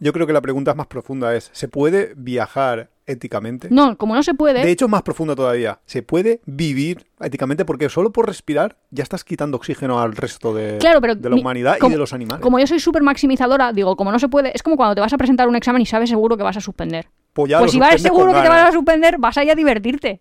Yo creo que la pregunta más profunda es, ¿se puede viajar éticamente? No, como no se puede. De hecho, es más profunda todavía. ¿Se puede vivir éticamente? Porque solo por respirar ya estás quitando oxígeno al resto de, Claro, pero de la mi- humanidad y de los animales. Como yo soy súper maximizadora, digo, como no se puede, es como cuando te vas a presentar un examen y sabes seguro que vas a suspender. Pues ya pues si vas seguro que te vas a suspender, vas a ir a divertirte.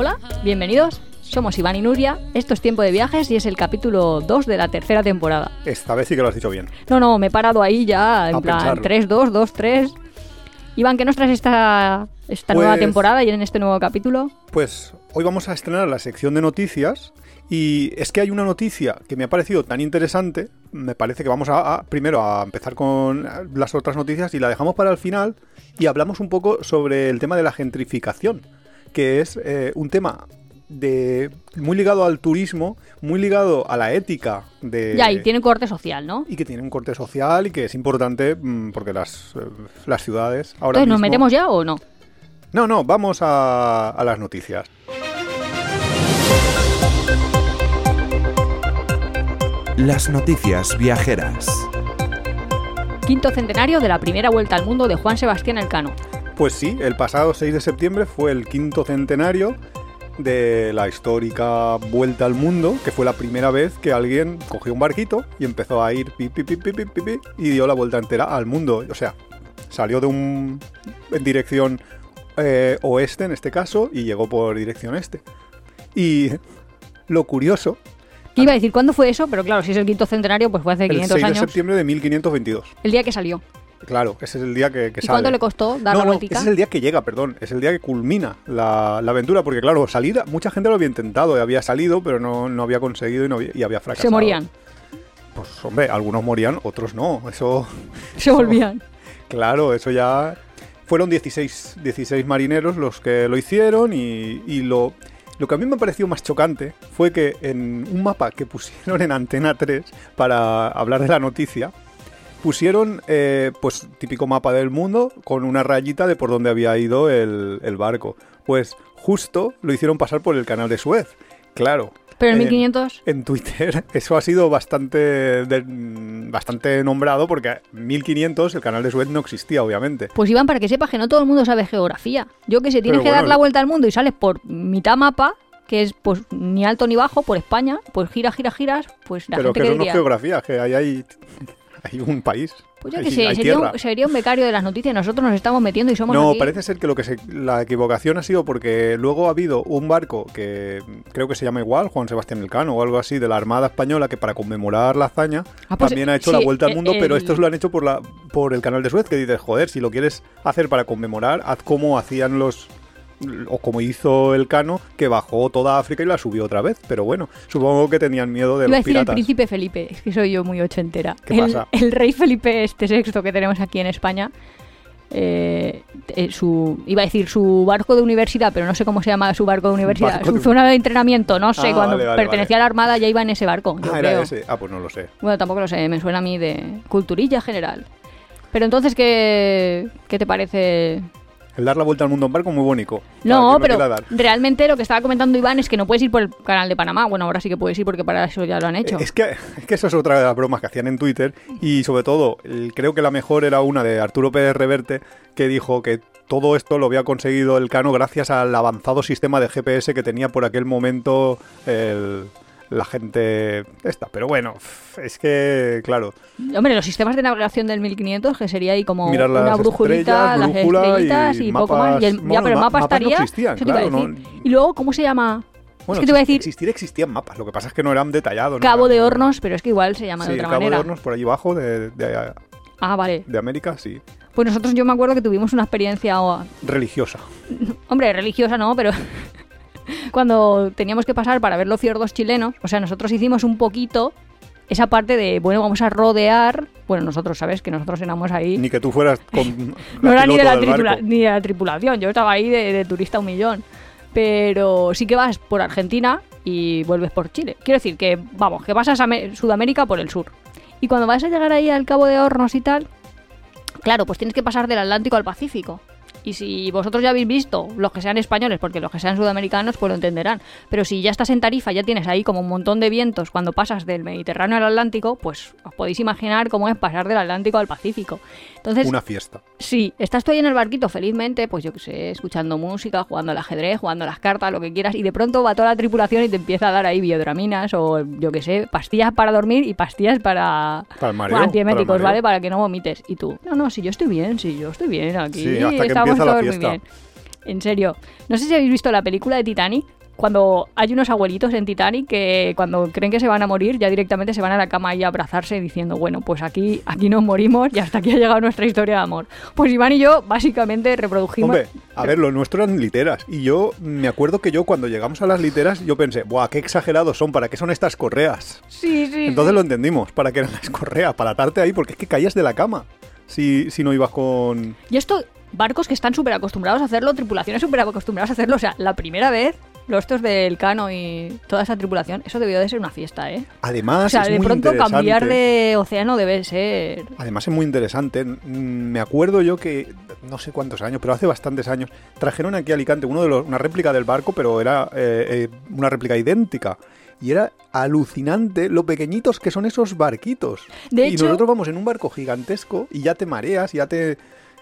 Hola, bienvenidos. Somos Iván y Nuria, esto es Tiempo de Viajes y es el capítulo 2 de la tercera temporada. Esta vez sí que lo has dicho bien. No, no, me he parado ahí ya, en A plan pensarlo. 3, 2, 2, 3. Iván, ¿qué nos traes esta, esta nueva Pues- temporada y en este nuevo capítulo? Pues hoy vamos a estrenar la sección de noticias y es que hay una noticia que me ha parecido tan interesante, me parece que vamos a, a- primero a empezar con las otras noticias y la dejamos para el final y hablamos un poco sobre el tema de la gentrificación, que es eh, un tema de muy ligado al turismo, muy ligado a la ética de Ya, y tiene corte social, ¿no? y que tiene un corte social y que es importante mm, porque las, eh, las ciudades ahora Entonces, ¿nos mismo- metemos ya o no? No, no, vamos a, a las noticias. Las noticias viajeras. Quinto centenario de la primera vuelta al mundo de Juan Sebastián Elcano. Pues sí, el pasado 6 de septiembre fue el quinto centenario de la histórica Vuelta al Mundo, que fue la primera vez que alguien cogió un barquito y empezó a ir pi, pi, pi, pi, pi, pi, pi, y dio la vuelta entera al mundo. O sea, salió de un en dirección eh, oeste en este caso y llegó por dirección este. Y lo curioso, ¿Qué iba a decir? ¿Cuándo fue eso? Pero claro, si es el quinto centenario, pues fue hace el 500 6 de años. septiembre de 1522. El día que salió. Claro, ese es el día que, que ¿Y sale. cuánto le costó dar no, la no, vueltica? ese es el día que llega, perdón. Es el día que culmina la, la aventura. Porque, claro, salir, mucha gente lo había intentado, y había salido, pero no, no había conseguido y, no había, y había fracasado. Se morían, Pues, hombre, algunos morían, otros no. Eso, se volvían. claro, eso ya. Fueron 16, 16 marineros los que lo hicieron y, y lo. Lo que a mí me pareció más chocante fue que en un mapa que pusieron en Antena 3 para hablar de la noticia, pusieron eh, pues típico mapa del mundo con una rayita de por dónde había ido el, el barco. Pues justo lo hicieron pasar por el canal de Suez. Claro. Pero en Eh, 1500... En Twitter eso ha sido bastante, de- bastante nombrado porque en 1500 el canal de Suez no existía, obviamente. Pues Iván, para que sepas que no todo el mundo sabe geografía. Yo que sé, tienes Pero que dar la vuelta al mundo y sales por mitad mapa, que es pues ni alto ni bajo, por España, pues gira, gira, giras, pues la Pero gente que que eso no es geografía, que ahí hay, hay un país. Pues yo que sé, sería un, sería un becario de las noticias nosotros nos estamos metiendo y somos No, aquí- parece ser que lo que se, la equivocación ha sido porque luego ha habido un barco que creo que se llama igual, Juan Sebastián Elcano o algo así, de la Armada Española, que para conmemorar la hazaña Ah, pues, también ha hecho sí, la vuelta al el- mundo, pero el- estos lo han hecho por, la, por el canal de Suez, que dices, joder, si lo quieres hacer para conmemorar, haz como hacían los o como hizo Elcano, que bajó toda África y la subió otra vez. Pero bueno, supongo que tenían miedo de Iba a decir el príncipe Felipe, es que soy yo muy ochentera. ¿Qué el, pasa? el rey Felipe este sexto que tenemos aquí en España, eh, eh, su, iba a decir su barco de universidad, pero no sé cómo se llama su barco de universidad, Barco su de- zona de entrenamiento, no sé, Ah, cuando vale, vale, pertenecía a la Armada ya iba en ese barco, yo Ah, era creo. ese. Ah, pues no lo sé. Bueno, tampoco lo sé, me suena a mí de culturilla general. Pero entonces, ¿qué, qué te parece El dar la vuelta al mundo en barco muy bonito. No, que pero dar. realmente lo que estaba comentando Iván es que no puedes ir por el canal de Panamá. Bueno, ahora sí que puedes ir porque para eso ya lo han hecho. Es que, es que eso es otra de las bromas que hacían en Twitter y sobre todo el- creo que la mejor era una de Arturo Pérez Reverte que dijo que todo esto lo había conseguido el Cano gracias al avanzado sistema de GPS que tenía por aquel momento el- la gente esta. Pero bueno, es que, claro, Hombre, los sistemas de navegación del 1500, que sería ahí como mirar una estrellas, las estrellitas y, y poco mapas- más. Y el, ya, bueno, pero el ma- mapa mapas no estaría. existían, claro, decir. Y luego, ¿cómo se llama? bueno, es que te voy a decir existir existían mapas, lo que pasa es que no eran detallados. no Cabo eran- de Hornos, pero es que igual se llama Sí, de otra Cabo manera. de Hornos por allí abajo de, de- Ah, vale. de América, sí. Pues nosotros yo me acuerdo que tuvimos una experiencia, o- Religiosa. hombre, religiosa no, pero cuando teníamos que pasar para ver los fiordos chilenos, o sea, nosotros hicimos un poquito esa parte de, bueno, vamos a rodear, bueno, nosotros, ¿sabes? Que nosotros éramos ahí... Ni que tú fueras con. no era ni de, la tripula- ni de la tripulación, yo estaba ahí de, de turista un millón. Pero sí que vas por Argentina y vuelves por Chile. Quiero decir que, vamos, que vas a Sudamérica por el sur. Y cuando vas a llegar ahí al Cabo de Hornos y tal, claro, pues tienes que pasar del Atlántico al Pacífico. Y si vosotros ya habéis visto, los que sean españoles, porque los que sean sudamericanos, pues lo entenderán. Pero si ya estás en Tarifa, ya tienes ahí como un montón de vientos cuando pasas del Mediterráneo al Atlántico, pues os podéis imaginar cómo es pasar del Atlántico al Pacífico. Entonces, Una fiesta. Sí, estás tú ahí en el barquito felizmente, pues yo que sé, escuchando música, jugando al ajedrez, jugando a las cartas, lo que quieras, y de pronto va toda la tripulación y te empieza a dar ahí biodraminas o yo que sé, pastillas para dormir y pastillas para, Para mareo, bueno, antieméticos, para. ¿vale? Para que no vomites. Y tú, no, no, si yo estoy bien, si yo estoy bien aquí, Sí, hasta estamos empieza la todos muy fiesta. bien. En serio, no sé si habéis visto la película de Titanic. Cuando hay unos abuelitos en Titanic que cuando creen que se van a morir ya directamente se van a la cama y a abrazarse diciendo, bueno, pues aquí, aquí nos morimos y hasta aquí ha llegado nuestra historia de amor. Pues Iván y yo básicamente reprodujimos... Hombre, a ver, lo nuestro eran literas. Y yo me acuerdo que yo cuando llegamos a las literas, yo pensé, ¡buah, qué exagerados son! ¿Para qué son estas correas? Sí, sí. Entonces sí. lo entendimos, ¿para qué eran las correas? Para atarte ahí, porque es que caías de la cama si, si no ibas con... Y esto, barcos que están súper acostumbrados a hacerlo, tripulaciones súper acostumbradas a hacerlo. O sea, la primera vez, los estos del Cano y toda esa tripulación, eso debió de ser una fiesta, ¿eh? Además, o sea, es de muy pronto interesante. cambiar de océano debe ser... Además es muy interesante. Mm, Me acuerdo yo que, no sé cuántos años, pero hace bastantes años, trajeron aquí a Alicante uno de los, una réplica del barco, pero era eh, eh, una réplica idéntica. Y era alucinante lo pequeñitos que son esos barquitos. De y hecho- nosotros vamos en un barco gigantesco y ya te mareas, ya te...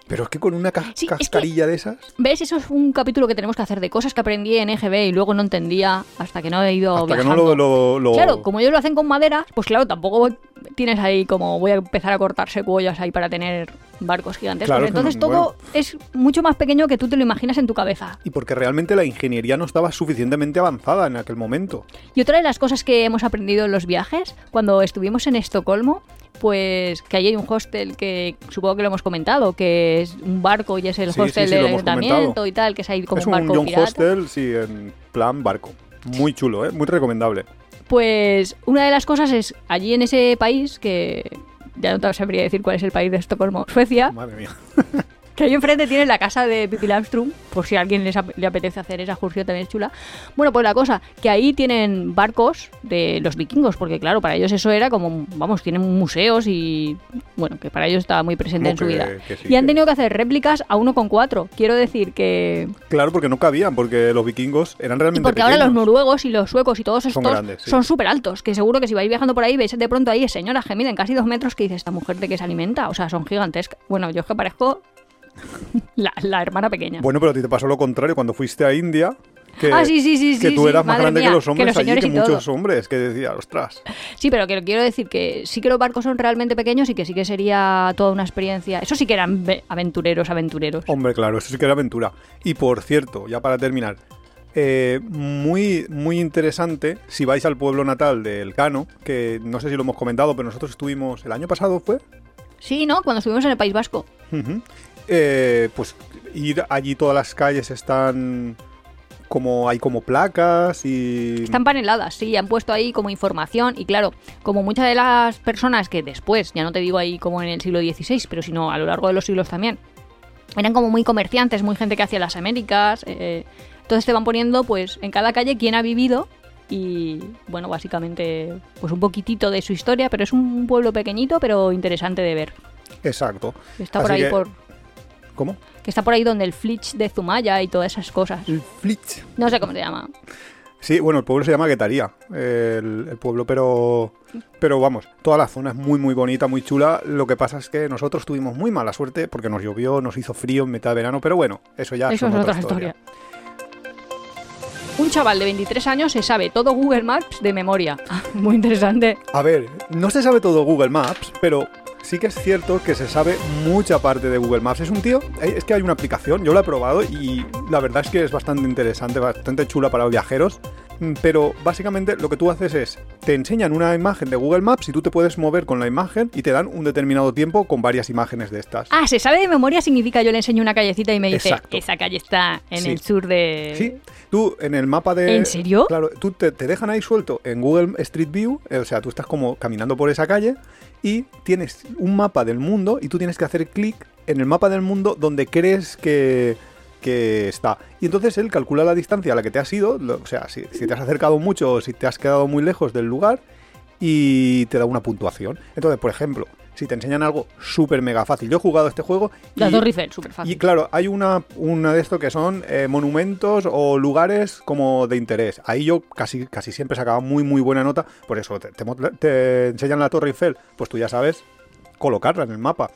Pero es que con una ca- Sí, es que- cascarilla de esas... ¿Ves? Eso es un capítulo que tenemos que hacer de cosas que aprendí en EGB y luego no entendía hasta que no he ido Hasta que viajando. no lo... lo- lo- Claro, como ellos lo hacen con madera, pues claro, tampoco tienes ahí como voy a empezar a cortar secuoyas ahí para tener barcos gigantescos. Claro, es que Entonces no- todo es mucho más pequeño que tú te lo imaginas en tu cabeza. Y porque realmente la ingeniería no estaba suficientemente avanzada en aquel momento. Y otra de las cosas que hemos aprendido en los viajes, cuando estuvimos en Estocolmo, pues que ahí hay un hostel que supongo que lo hemos comentado, que es un barco y es el Sí, hostel sí, sí, del ayuntamiento y tal, que es ahí como es un un barco John pirata. Hostel, sí, en plan barco. Muy chulo, ¿eh? Muy recomendable. Pues una de las cosas es allí en ese país que ya no te sabría decir cuál es el país de Estocolmo, Suecia, Madre mía. que ahí enfrente tiene la casa de Pippi Landström, por si a alguien les ap- le apetece hacer esa excursión también es chula. Bueno, pues la cosa, que ahí tienen barcos de los vikingos, porque claro, para ellos eso era como, vamos, tienen museos y, bueno, que para ellos estaba muy presente en su que- vida. que sí, y han que- tenido que hacer réplicas a 1,4. Quiero decir que... Claro, porque no cabían, porque los vikingos eran Y realmente porque ahora los noruegos y los suecos y todos Son estos grandes, sí. son súper altos, que seguro que si vais viajando por ahí veis de pronto ahí señoras que miden casi dos metros que dice esta mujer de qué se alimenta, o sea, son gigantescas. Bueno, yo es que parezco la, la hermana pequeña. Bueno, pero a ti te pasó lo contrario cuando fuiste a India. Que, Ah, sí, sí, sí, Que tú eras más grande mía, que los que hombres los allí, que todo. muchos hombres. Que decía, ostras. Sí, pero que quiero decir que sí que los barcos son realmente pequeños y que sí que sería toda una experiencia. Eso sí que eran ve- aventureros, aventureros. Hombre, claro, eso sí que era aventura. Y por cierto, ya para terminar, eh, muy, muy interesante si vais al pueblo natal del Cano, que no sé si lo hemos comentado, pero nosotros estuvimos el año pasado, ¿fue? Sí, ¿no? Cuando estuvimos en el País Vasco. Eh, pues ir allí todas las calles están como hay como placas y Están paneladas, sí, han puesto ahí como información y claro, como muchas de las personas que después, ya no te digo ahí como en el siglo XVI, pero sino a lo largo de los siglos también, eran como muy comerciantes, muy gente que hacía las Américas, eh, entonces te van poniendo pues en cada calle quién ha vivido y bueno, básicamente pues un poquitito de su historia, pero es un pueblo pequeñito pero interesante de ver. exacto. Está por ahí que- por ¿Cómo? que está por ahí donde el Flitch de Zumaya y todas esas cosas. El Flitch. No sé cómo se llama. Sí, bueno, el pueblo se llama Guetaría, el, el pueblo, pero pero vamos, toda la zona es muy muy bonita, muy chula. Lo que pasa es que nosotros tuvimos muy mala suerte porque nos llovió, nos hizo frío en mitad de verano, pero bueno, eso ya Eso es otra otra historia. Un chaval de 23 años se sabe todo Google Maps de memoria. Muy interesante. A ver, no se sabe todo Google Maps, pero sí que es cierto que se sabe mucha parte de Google Maps. Es un tío, eh, es que hay una aplicación, yo la he probado y la verdad es que es bastante interesante, bastante chula para viajeros. Mm, Pero básicamente lo que tú haces es, te enseñan una imagen de Google Maps y tú te puedes mover con la imagen y te dan un determinado tiempo con varias imágenes de estas. Ah, se sabe de memoria significa yo le enseño una callecita y me dice, Exacto. esa calle está en Sí. el sur de... Sí, tú en el mapa de... ¿En serio? Claro, tú te, te dejan ahí suelto en Google Street View, eh, o sea, tú estás como caminando por esa calle y tienes un mapa del mundo y tú tienes que hacer clic en el mapa del mundo donde crees que, que está. Y entonces él calcula la distancia a la que te has ido, o sea, si, si te has acercado mucho o si te has quedado muy lejos del lugar y te da una puntuación. Entonces, por ejemplo, si te enseñan algo súper mega fácil. Yo he jugado este juego La y- Torre Eiffel, súper fácil. y claro, hay una, una de estos que son eh, monumentos o lugares como de interés. Ahí yo casi, casi siempre sacaba muy, muy buena nota. Por eso te, te mo- te enseñan la Torre Eiffel, pues tú ya sabes colocarla en el mapa.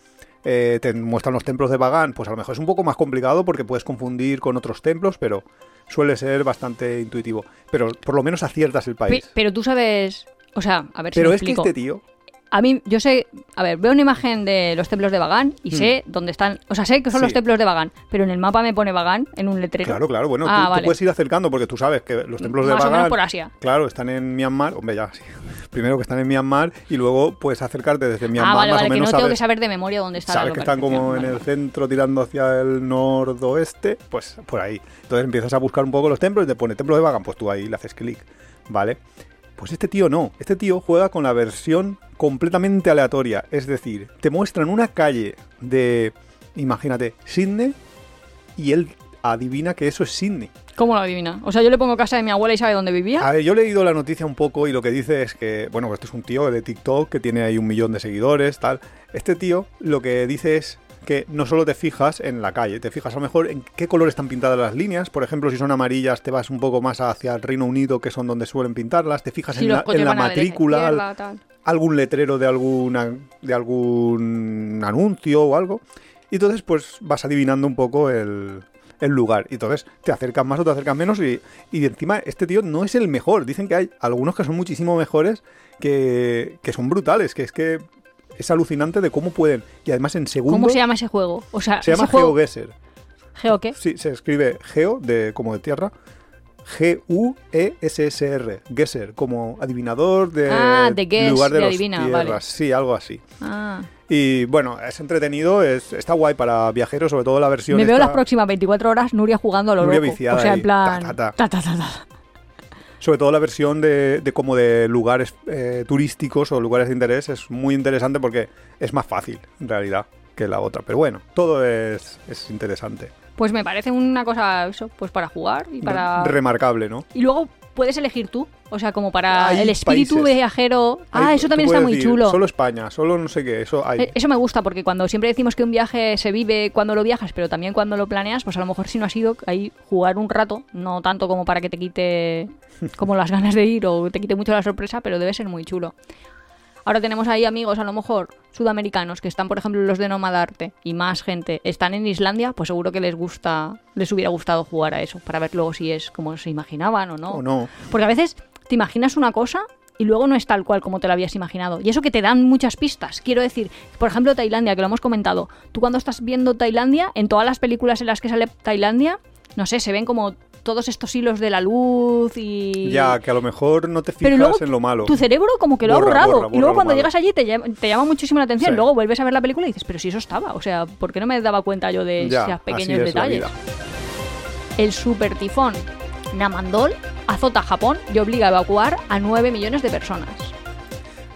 Eh, te muestran los templos de Bagán, pues a lo mejor es un poco más complicado porque puedes confundir con otros templos, pero suele ser bastante intuitivo. Pero por lo menos aciertas el país. pero tú sabes, o sea, a ver si Pero es que este tío, A mí, yo sé, a ver, veo una imagen de los templos de Bagán y Hmm. sé dónde están, o sea, sé que son los templos de Bagán, pero en el mapa me pone Bagán en un letrero. claro, claro, bueno, Ah, tú, tú vale. puedes ir acercando porque tú sabes que los templos de Más o Bagán menos por Asia. Claro, están en Myanmar. Hombre, ya, sí. Primero que están en Myanmar y luego puedes acercarte desde Myanmar ah, vale, más vale, o que no menos tengo que sabes, saber de memoria dónde está la sabes que están como en el centro tirando hacia el nordoeste, pues por ahí. Entonces empiezas a buscar un poco los templos y te pone templo de Bagan, pues tú ahí le haces clic, ¿vale? Pues este tío no, este tío juega con la versión completamente aleatoria, es decir, te muestran una calle de, imagínate, Sydney y él adivina que eso es Sydney. ¿Cómo lo adivina? O sea, yo le pongo casa de mi abuela y sabe dónde vivía. A ver, yo he leído la noticia un poco y lo que dice es que, bueno, este es un tío de TikTok que tiene ahí un millón de seguidores, tal. Este tío lo que dice es que no solo te fijas en la calle, te fijas a lo mejor en qué color están pintadas las líneas. Por ejemplo, si son amarillas, te vas un poco más hacia el Reino Unido, que son donde suelen pintarlas. Te fijas Si en la, en matrícula, al- izquierda, tal. algún letrero de, alguna, de algún anuncio o algo. Y entonces, pues vas adivinando un poco el, el lugar. Y entonces te acercas más o te acercas menos. Y, y encima, este tío no es el mejor. Dicen que hay algunos que son muchísimo mejores que, que son brutales. Que es que es alucinante de cómo pueden. Y además, en segundo. ¿Cómo se llama ese juego? O sea, Se llama. GeoGuessr. ¿Geo qué? Sí, se escribe Geo, de, como de tierra. G-U-E-S-S-R. Guesser, como adivinador de, Ah, de guess, lugar de, de adivina, tierras. vale. Sí, algo así. Ah. Y bueno, es entretenido, es, está guay para viajeros, sobre todo la versión. Me veo esta- las próximas 24 horas Nuria jugando a lo Nuria loco. viciada o sea, en plan... ta, ta, ta. Sobre todo la versión de, de como de lugares eh, turísticos o lugares de interés es muy interesante porque es más fácil, en realidad, que la otra. Pero bueno, todo es, es interesante. Pues me parece una cosa, eso, pues para jugar y para... Remarcable, ¿no? Y luego puedes elegir tú. O sea, como para Hay el espíritu países. viajero. Ah, eso también está muy decir, chulo. Solo España, solo no sé qué, eso hay. Eh, Eso me gusta porque cuando siempre decimos que un viaje se vive cuando lo viajas, pero también cuando lo planeas, pues a lo mejor si no has ido, ahí jugar un rato, no tanto como para que te quite como las ganas de ir o te quite mucho la sorpresa, pero debe ser muy chulo. Ahora tenemos ahí amigos, a lo mejor sudamericanos, que están, por ejemplo, los de Nomadarte y más gente, están en Islandia, pues seguro que les gusta, les hubiera gustado jugar a eso, para ver luego si es como se imaginaban o no. o no. Porque a veces te imaginas una cosa y luego no es tal cual como te lo habías imaginado. Y eso que te dan muchas pistas. Quiero decir, por ejemplo, Tailandia, que lo hemos comentado. Tú cuando estás viendo Tailandia, en todas las películas en las que sale Tailandia, no sé, se ven como todos estos hilos de la luz y... Ya, que a lo mejor no te fijas luego en lo malo. tu cerebro como que lo Borra, ha borrado. borra, y luego cuando malo. llegas allí te llama, te llama muchísimo la atención. Sí. Luego vuelves a ver la película y dices, pero si eso estaba. O sea, ¿por qué no me daba cuenta yo de Ya, esos pequeños detalles? El super tifón Namandol azota a Japón y obliga a evacuar a 9 millones de personas.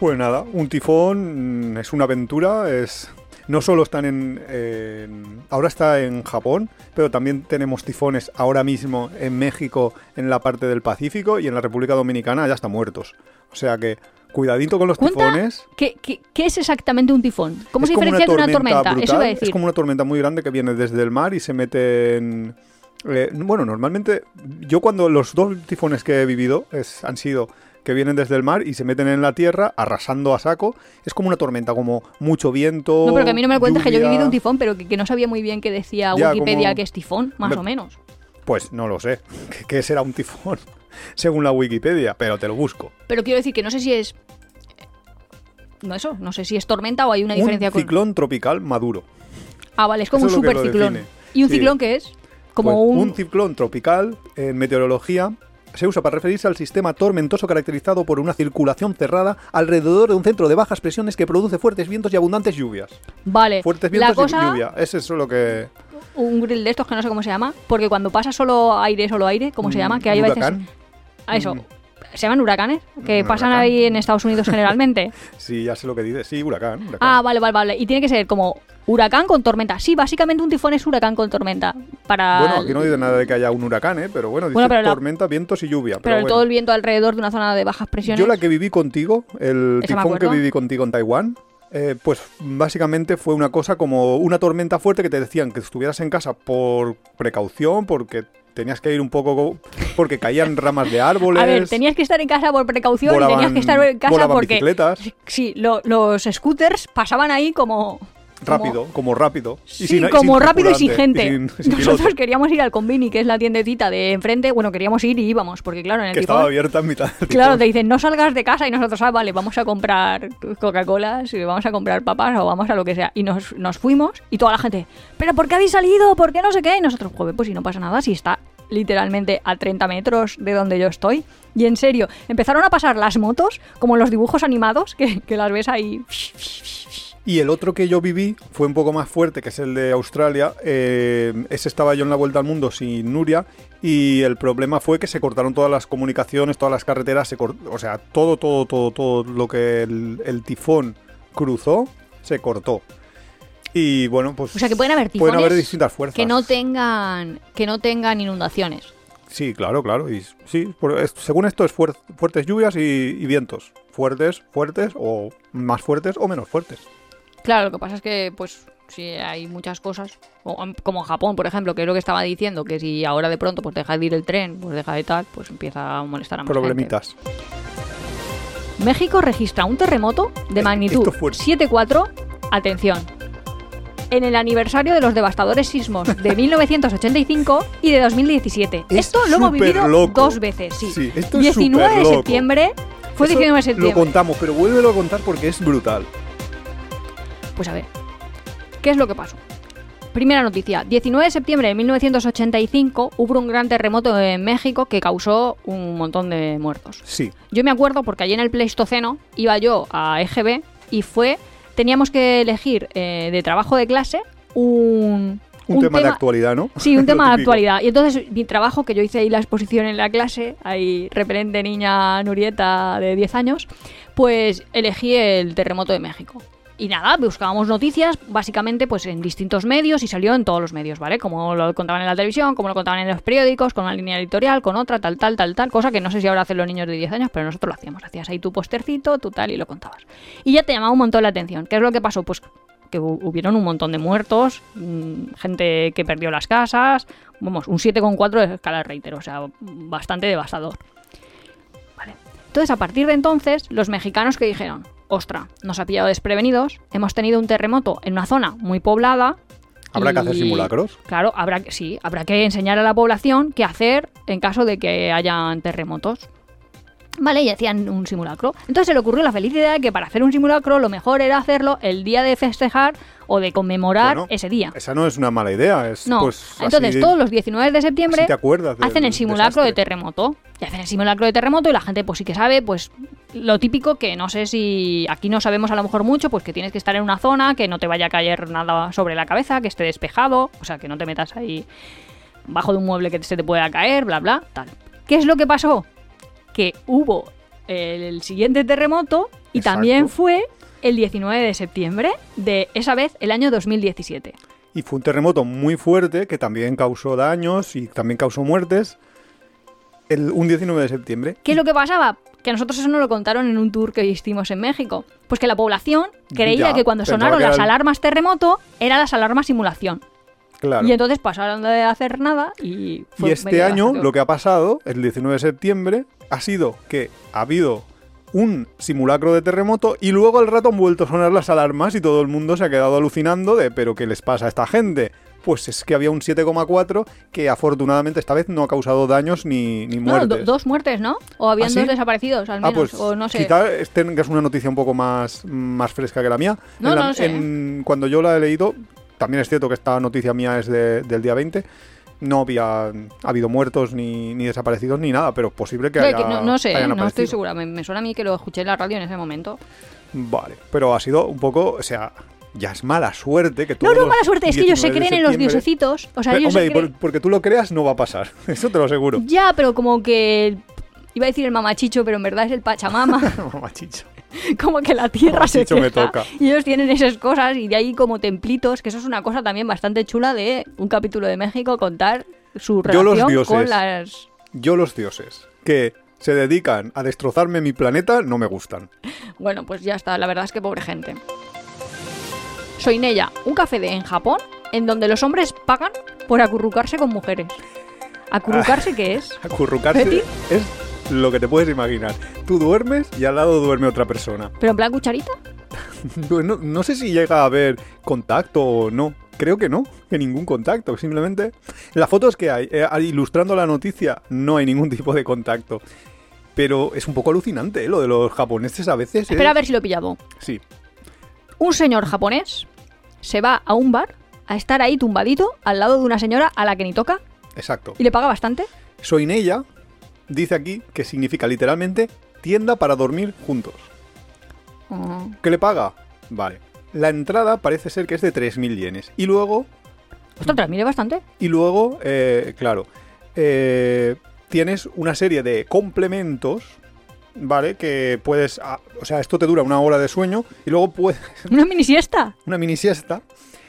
Pues nada, un tifón es una aventura, es no solo están en, en- ahora está en Japón, pero también tenemos tifones ahora mismo en México, en la parte del Pacífico y en la República Dominicana ya están muertos. O sea que cuidadito con los Cuenta tifones. ¿Qué, qué, qué es exactamente un tifón? ¿Cómo es se como diferencia de una tormenta? brutal, Eso iba a decir. Es como una tormenta muy grande que viene desde el mar y se mete en... eh, bueno, normalmente yo cuando los dos tifones que he vivido es, han sido que vienen desde el mar y se meten en la tierra arrasando a saco. Es como una tormenta, como mucho viento. No, pero que a mí no me lo cuentes que yo he vivido un tifón, pero que, que no sabía muy bien qué decía Ya, Wikipedia como- que es tifón, más Me- o menos. Pues no lo sé. ¿Qué, será un tifón? Según la Wikipedia, pero te lo busco. Pero quiero decir que no sé si es... No eso, no sé si es tormenta o hay una diferencia un con... ciclón tropical maduro. Ah, vale, es como Eso un es lo que super lo ciclón. define. ¿Y un Sí. ciclón qué es? Como Pues un... ciclón tropical en meteorología se usa para referirse al sistema tormentoso caracterizado por una circulación cerrada alrededor de un centro de bajas presiones que produce fuertes vientos y abundantes lluvias. Vale, Fuertes la vientos cosa... y lluvia. Es eso lo que... un grill de estos que no sé cómo se llama, porque cuando pasa solo aire, solo aire, ¿cómo se Mm, llama? Que hay veces... A eso. Mm. ¿Se llaman huracanes? Que pasan huracán. ahí en Estados Unidos generalmente. Sí, ya sé lo que dice. Sí, huracán. huracán. ah, vale, vale, vale. Y tiene que ser como huracán con tormenta. Sí, básicamente un tifón es huracán con tormenta. Para... Bueno, aquí no dice nada de que haya un huracán, ¿eh? Pero bueno, dice Bueno, pero la- tormenta, vientos y lluvia. Pero Pero, bueno. todo el viento alrededor de una zona de bajas presiones. Yo la que viví contigo, el tifón que viví contigo en Taiwán, eh, pues básicamente fue una cosa como una tormenta fuerte que te decían que estuvieras en casa por precaución, porque tenías que ir un poco, porque caían ramas de árboles. A ver, tenías que estar en casa por precaución y tenías que estar en casa porque bicicletas. sí, lo- los scooters pasaban ahí como Rápido, como rápido. Y Sí, sin- como sin rápido y sin gente. y sin- sin Nosotros piloto, queríamos ir al Convini, que es la tiendecita de enfrente. Bueno, queríamos ir y íbamos, porque claro, en el que tifón- estaba abierta en mitad del Claro, te dicen, no salgas de casa y nosotros, ah, vale, vamos a comprar Coca-Colas y vamos a comprar papas o vamos a lo que sea. Y nos, nos fuimos y toda la gente, ¿pero por qué habéis salido? ¿Por qué no sé qué? Y nosotros, joder, pues si no pasa nada, si está literalmente a 30 metros de donde yo estoy. Y en serio, empezaron a pasar las motos, como los dibujos animados, que, que las ves ahí. Y el otro que yo viví fue un poco más fuerte, que es el de Australia. Eh, ese estaba yo en la vuelta al mundo sin Nuria. Y el problema fue que se cortaron todas las comunicaciones, todas las carreteras, se cort- o sea, todo, todo, todo, todo lo que el, el tifón cruzó, se cortó. Y bueno, pues. O sea, que pueden haber Pueden haber tifones distintas fuerzas. que no tengan que no tengan inundaciones. Sí, claro, claro. Y sí, por- según esto es fuer- fuertes lluvias y, y vientos. Fuertes, fuertes o más fuertes o menos fuertes. Claro, lo que pasa es que, pues, si hay muchas cosas, como en Japón, por ejemplo, que es lo que estaba diciendo, que si ahora de pronto pues deja de ir el tren, pues deja de tal, pues empieza a molestar a más Problemitas. gente. México registra un terremoto de magnitud Esto fuerte. 7.4, atención, en el aniversario de los devastadores sismos de 1985 y de 2017. Es Esto lo hemos vivido loco. dos veces, sí. Sí, esto es 19 de septiembre, fue Eso 19 de septiembre. Lo contamos, pero vuélvelo a contar porque es brutal. Pues a ver, ¿qué es lo que pasó? Primera noticia, 19 de septiembre de 1985 hubo un gran terremoto en México que causó un montón de muertos. Sí. Yo me acuerdo porque allí en el Pleistoceno iba yo a EGB y fue, teníamos que elegir eh, de trabajo de clase un... Un, tema, de actualidad, ¿no? Sí, un tema de actualidad. Y entonces mi trabajo, que yo hice ahí la exposición en la clase, ahí referente niña Nurieta de 10 años, pues elegí el terremoto de México. Y nada, buscábamos noticias básicamente pues en distintos medios y salió en todos los medios, ¿vale? Como lo contaban en la televisión, como lo contaban en los periódicos, con una línea editorial, con otra, tal, tal, tal, tal, cosa que no sé si ahora hacen los niños de 10 años, pero nosotros lo hacíamos. Hacías ahí tu postercito, tu tal, y lo contabas. Y ya te llamaba un montón la atención. ¿Qué es lo que pasó? Pues que hu- hubieron un montón de muertos, mm, gente que perdió las casas, vamos, un 7,4 de escala Reiter, o sea, bastante devastador. Vale. Entonces, a partir de entonces, los mexicanos que dijeron, ostra, nos ha pillado desprevenidos, hemos tenido un terremoto en una zona muy poblada. Habrá que hacer simulacros. Claro, habrá que, sí, habrá que enseñar a la población qué hacer en caso de que hayan terremotos. Vale, y hacían un simulacro. Entonces se le ocurrió la feliz idea de que para hacer un simulacro lo mejor era hacerlo el día de festejar o de conmemorar Bueno, ese día. Esa no es una mala idea. Es, No, pues, entonces así- todos los 19 de septiembre te hacen el simulacro de terremoto. Y hacen el simulacro de terremoto y la gente pues sí que sabe, pues lo típico que no sé si aquí no sabemos a lo mejor mucho, pues que tienes que estar en una zona, que no te vaya a caer nada sobre la cabeza, que esté despejado, o sea, que no te metas ahí bajo de un mueble que se te pueda caer, bla, bla, tal. ¿Qué es lo que pasó? Que hubo el siguiente terremoto y Exacto. también fue el 19 de septiembre de esa vez el año 2017. Y fue un terremoto muy fuerte que también causó daños y también causó muertes. El, un 19 de septiembre. ¿Qué es lo que pasaba? Que a nosotros eso nos lo contaron en un tour que hicimos en México. Pues que la población creía Ya, que cuando sonaron que las el- alarmas terremoto, eran las alarmas simulación. Claro. Y entonces pasaron de hacer nada y fue Y este año lo que ha pasado, el 19 de septiembre, ha sido que ha habido un simulacro de terremoto y luego al rato han vuelto a sonar las alarmas y todo el mundo se ha quedado alucinando de ¿pero qué les pasa a esta gente? Pues es que había un 7,4 que afortunadamente esta vez no ha causado daños ni, ni No, muertes. do- dos muertes, ¿no? O habían ¿Ah, sí? dos desaparecidos, al Ah, menos. pues o no sé. quizá tengas una noticia un poco más, más fresca que la mía. No, En la- no lo sé. en- cuando yo la he leído, también es cierto que esta noticia mía es de- del día 20. No había habido muertos ni, ni desaparecidos ni nada, pero es posible que, haya, que no, no sé, hayan no estoy segura. Me, me suena a mí que lo escuché en la radio en ese momento. Vale, pero ha sido un poco, o sea, ya es mala suerte que No, todos no, los mala suerte. Es que ellos se 19 de creen en los diosecitos. O sea, Pero, ellos hombre, se por- porque tú lo creas no va a pasar, eso te lo aseguro. Ya, pero como que... Iba a decir el mamachicho, pero en verdad es el pachamama. Machicho. como que la tierra se me toca. y ellos tienen esas cosas y de ahí como templitos que eso es una cosa también bastante chula de un capítulo de México contar su Yo los relación dioses. con las Yo los dioses que se dedican a destrozarme mi planeta no me gustan. bueno pues ya está la verdad es que pobre gente Soy Nella, un café de en Japón en donde los hombres pagan por acurrucarse con mujeres. ¿Acurrucarse qué es? Acurrucarse ¿Betty? es lo que te puedes imaginar. Tú duermes y al lado duerme otra persona. ¿Pero en plan cucharita? No, no sé si llega a haber contacto o no. Creo que no, que ningún contacto. Simplemente. En las fotos que hay, eh, ilustrando la noticia, no hay ningún tipo de contacto. Pero es un poco alucinante, ¿eh? lo de los japoneses a veces. Espera a es- ver si lo he pillado. Sí, Un señor japonés se va a un bar a estar ahí tumbadito al lado de una señora a la que ni toca exacto. y le paga bastante. Soinella dice aquí que significa literalmente tienda para dormir juntos. Oh. ¿Qué le paga? Vale. La entrada parece ser que es de 3.000 yenes. Y luego, Ostras, transmite bastante. y luego eh, claro, eh, tienes una serie de complementos, ¿vale? Que puedes... ah, o sea, esto te dura una hora de sueño y luego puedes... Una mini siesta. una mini siesta.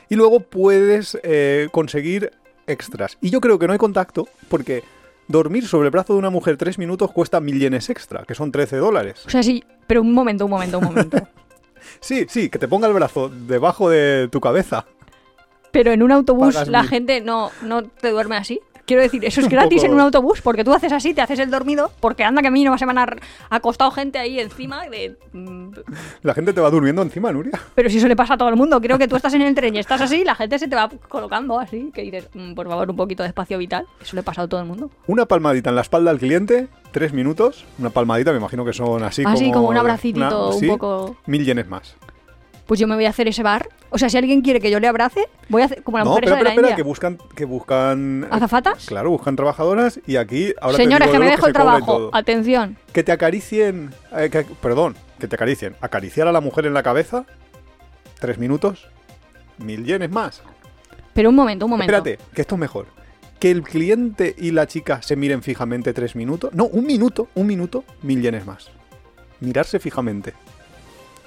Y luego puedes eh, conseguir extras. Y yo creo que no hay contacto porque dormir sobre el brazo de una mujer 3 minutos cuesta mil yenes extra, que son 13 dólares. O sea, sí, pero un momento, un momento, un momento. Sí, sí, que te ponga el brazo debajo de tu cabeza. Pero en un autobús Pagas la mil. gente no, no te duerme así. Quiero decir, eso es gratis en un autobús, porque tú haces así, te haces el dormido, porque anda que a mí no se me han acostado gente ahí encima de... mm, La gente te va durmiendo encima, Nuria. Pero si eso le pasa a todo el mundo, creo que tú estás en el tren y estás así, la gente se te va colocando así, que dices, "Mm, por favor, un poquito de espacio vital. Eso le pasa a todo el mundo. Una palmadita en la espalda al cliente, tres minutos. Una palmadita, me imagino que son así Así como, un una- abracitito, sí, un poco... Mil yenes más. Pues yo me voy a hacer ese bar. O sea, si alguien quiere que yo le abrace, voy a hacer como la no, mujer espera, esa de espera, la espera, que buscan, que buscan. ¿Azafatas? Claro, buscan trabajadoras y aquí ahora digo que me dejo el trabajo. Atención. Que te acaricien, eh, que- perdón, que te acaricien. Acariciar a la mujer en la cabeza, tres minutos, mil yenes más. Pero un momento, un momento. Espérate, que esto es mejor. Que el cliente y la chica se miren fijamente tres minutos. No, un minuto, un minuto, mil yenes más. Mirarse fijamente.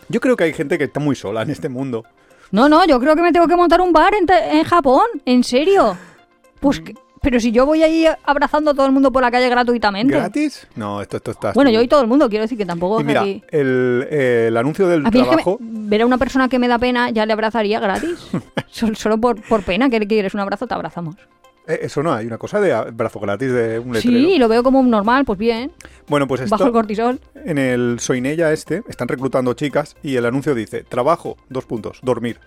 Yo creo que hay gente que está muy sola en este mundo. No, no, yo creo que me tengo que montar un bar en, en Japón. ¿En serio? Mm. Pues, que- pero si yo voy ahí abrazando a todo el mundo por la calle gratuitamente. ¿Gratis? No, esto, esto está. Bueno, yo y todo el mundo, quiero decir que tampoco Y mira, aquí- el, eh, el anuncio del A mí es que me- trabajo. ver a una persona que me da pena ya le abrazaría gratis. Sol- Solo por, por pena, que quieres un abrazo, te abrazamos. Eh, eso no, hay una cosa de brazo gratis de un letrero. Sí, lo veo como un normal, pues bien. Bueno, pues Bajo el esto, cortisol. en el Soinella este, están reclutando chicas y el anuncio dice: trabajo, dos puntos, dormir.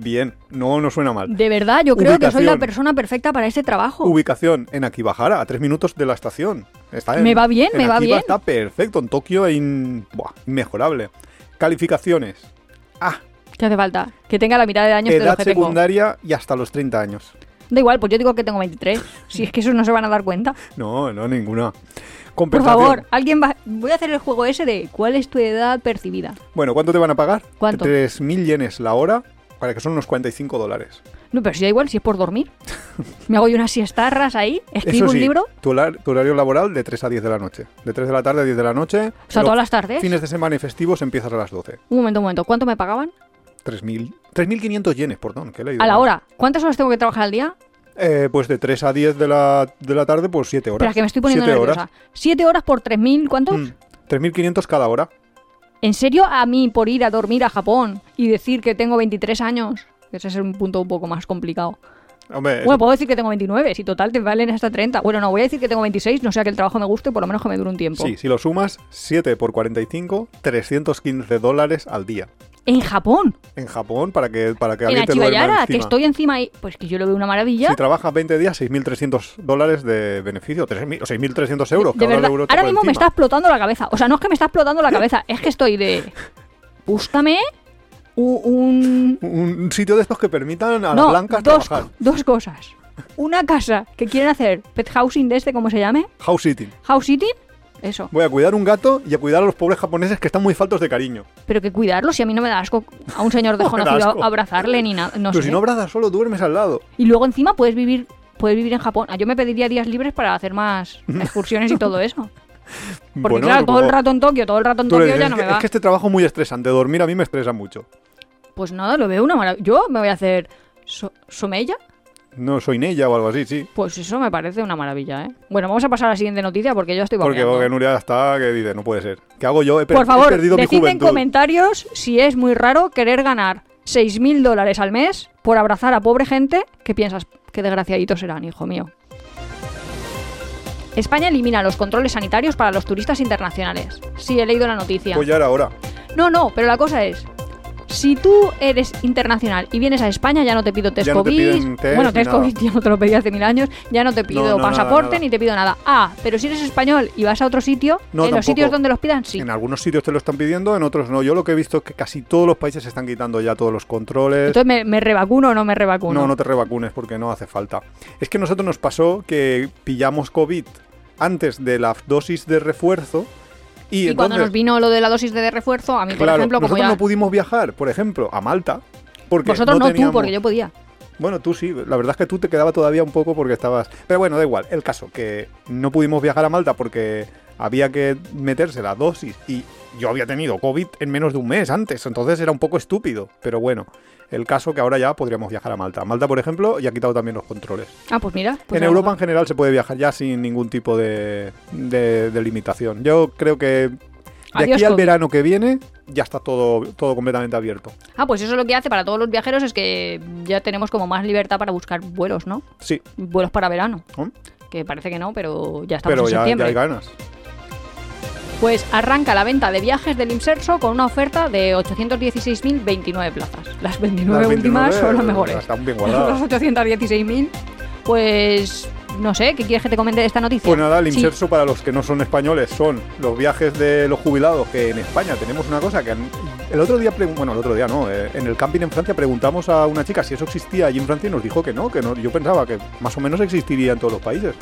Bien, no nos suena mal. De verdad, yo creo que soy la persona perfecta para este trabajo. Ubicación en Akibahara, a tres minutos de la estación. Está en- Me va bien, en me va bien. Está perfecto, en Tokio in- buah, inmejorable. Calificaciones. Ah, ¿Qué hace falta? Que tenga la mitad de años de edad los que tengo. secundaria y hasta los 30 años. Da igual, pues yo digo que tengo 23. Si es que esos no se van a dar cuenta. No, no, ninguna. Por favor, alguien va... Voy a hacer el juego ese de ¿cuál es tu edad percibida? Bueno, ¿cuánto te van a pagar? ¿Cuánto? 3.000 yenes la hora, para que son unos 45 dólares. No, pero si da igual, si es por dormir. Me hago yo unas siestarras ahí, escribo Eso un libro. Tu, horar- tu horario laboral de 3 a 10 de la noche. De 3 de la tarde a 10 de la noche. O sea, todas las tardes. Fines de semana y festivos empiezas a las 12. Un momento, un momento. ¿Cuánto me pagaban? 3.000. 3.500 yenes, perdón, que he leído A la mal. hora. ¿Cuántas horas tengo que trabajar al día? Eh, pues de 3 a 10 de la, de la tarde, pues 7 horas. Espera, que me estoy poniendo 7 nerviosa. horas. ¿Siete horas por 3.000? ¿Cuántos? Mm, 3.500 cada hora. ¿En serio a mí por ir a dormir a Japón y decir que tengo 23 años? Ese es un punto un poco más complicado. Hombre, Bueno, puedo decir que tengo 29, si total te valen hasta 30. Bueno, no, voy a decir que tengo 26, no sea que el trabajo me guste, por lo menos que me dure un tiempo. sí, si lo sumas, 7 por 45, 315 dólares al día. En Japón, En Japón, para que, para que en alguien te duerma Achiballara, que encima. estoy encima ahí. Pues que yo lo veo una maravilla. Si trabajas 20 días, 6.300 dólares de beneficio, 3.000 o 6.300 euros. de el verdad, euro ahora mismo me está encima. explotando la cabeza. O sea, no es que me está explotando la cabeza, es que estoy de. Búscame un. Un sitio de estos que permitan a no, las blancas dos, trabajar. dos cosas. Una casa que quieren hacer pet housing de este, ¿cómo se llame? House sitting. House sitting. Eso. Voy a cuidar un gato y a cuidar a los pobres japoneses que están muy faltos de cariño. Pero que cuidarlo, si a mí no me da asco a un señor No desconocido asco. abrazarle ni nada. No Pero sé. si no abrazas solo, duermes al lado. Y luego encima puedes vivir puedes vivir en Japón. Ah, Yo me pediría días libres para hacer más excursiones y todo eso. Porque Bueno, claro, todo el rato en Tokio, todo el rato en Tokio dices, ya no que- me va. Es que este trabajo es muy estresante. Dormir a mí me estresa mucho. Pues nada, lo veo una maravilla. Yo me voy a hacer so Someya. No soy Nella o algo así, sí. Pues eso me parece una maravilla, ¿eh? Bueno, vamos a pasar a la siguiente noticia porque yo estoy Porque, porque Nuria está que dice, no puede ser. ¿Qué hago yo? He, Por he favor, perdido mi decidme en comentarios si es muy raro querer ganar 6.000 dólares al mes por abrazar a pobre gente que piensas, qué desgraciaditos serán, hijo mío. España elimina los controles sanitarios para los turistas internacionales. Sí, he leído la noticia. Pues ya era hora. No, no, pero la cosa es, si tú eres internacional y vienes a España, ya no te pido test no COVID. bueno, test. COVID ya no te lo pedí hace mil años. Ya no te pido No, no, nada, pasaporte nada. ni te pido nada. Ah, pero si eres español y vas a otro sitio, en los sitios donde los pidan, sí. En algunos sitios te lo están pidiendo, en otros no. Yo lo que he visto es que casi todos los países están quitando ya todos los controles. Entonces, ¿me, me revacuno o no me revacuno? No, no te revacunes porque no hace falta. Es que a nosotros nos pasó que pillamos COVID antes de la dosis de refuerzo y, y cuando nos vino lo de la dosis de refuerzo, a mí, por claro, ejemplo, como nosotros ya... no pudimos viajar, por ejemplo, a Malta. Porque Vosotros no, tú, teníamos- porque yo podía. Bueno, tú sí, la verdad es que tú te quedaba todavía un poco porque estabas... Pero bueno, da igual, el caso, que no pudimos viajar a Malta porque había que meterse la dosis y yo había tenido COVID en menos de un mes antes, entonces era un poco estúpido. Pero bueno, el caso que ahora ya podríamos viajar a Malta. Malta, por ejemplo, ya ha quitado también los controles. Ah, pues mira. pues en Europa en general se puede viajar ya sin ningún tipo de, de- de limitación. Yo creo que de Adiós, aquí al COVID. verano que viene ya está todo, todo completamente abierto. Ah, pues eso lo que hace para todos los viajeros es que ya tenemos como más libertad para buscar vuelos, ¿no? Sí, Vuelos para verano. ¿no? Que parece que no, pero ya estamos pero en ya, hay ganas. Pues arranca la venta de viajes del Imserso con una oferta de 816.029 plazas. Las 29 Las últimas 29, son las mejores. Están bien Las guardadas. 816.000, pues no sé, ¿qué quieres que te comente de esta noticia? Pues nada, el Sí. inserso para los que no son españoles son los viajes de los jubilados, que en España tenemos una cosa que el otro día, bueno, el otro día no, eh, en el camping en Francia preguntamos a una chica si eso existía allí en Francia y nos dijo que no, que no, yo pensaba que más o menos existiría en todos los países,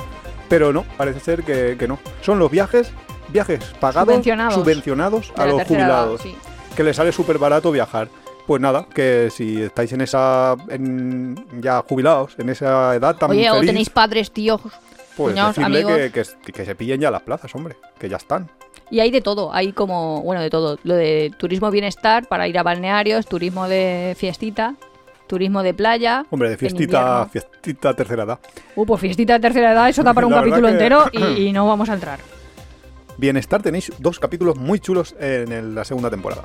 pero no, parece ser que, que no. Son los viajes, viajes pagados, Subvencionados. a los edad, jubilados, sí. que les sale súper barato viajar. Pues nada, que si estáis en esa, en- ya jubilados, en esa edad tan Oye, o tenéis padres, tíos, pues cuñados, decirle que, que- que se pillen ya las plazas, hombre, que ya están. Y hay de todo, hay como, bueno, de todo. Lo de turismo bienestar para ir a balnearios, turismo de fiestita, turismo de playa. Hombre, de fiestita, fiestita tercera edad. Uh, pues fiestita de tercera edad, eso da para un La capítulo que- entero y, y no vamos a entrar. Bienestar tenéis dos capítulos muy chulos en la segunda temporada.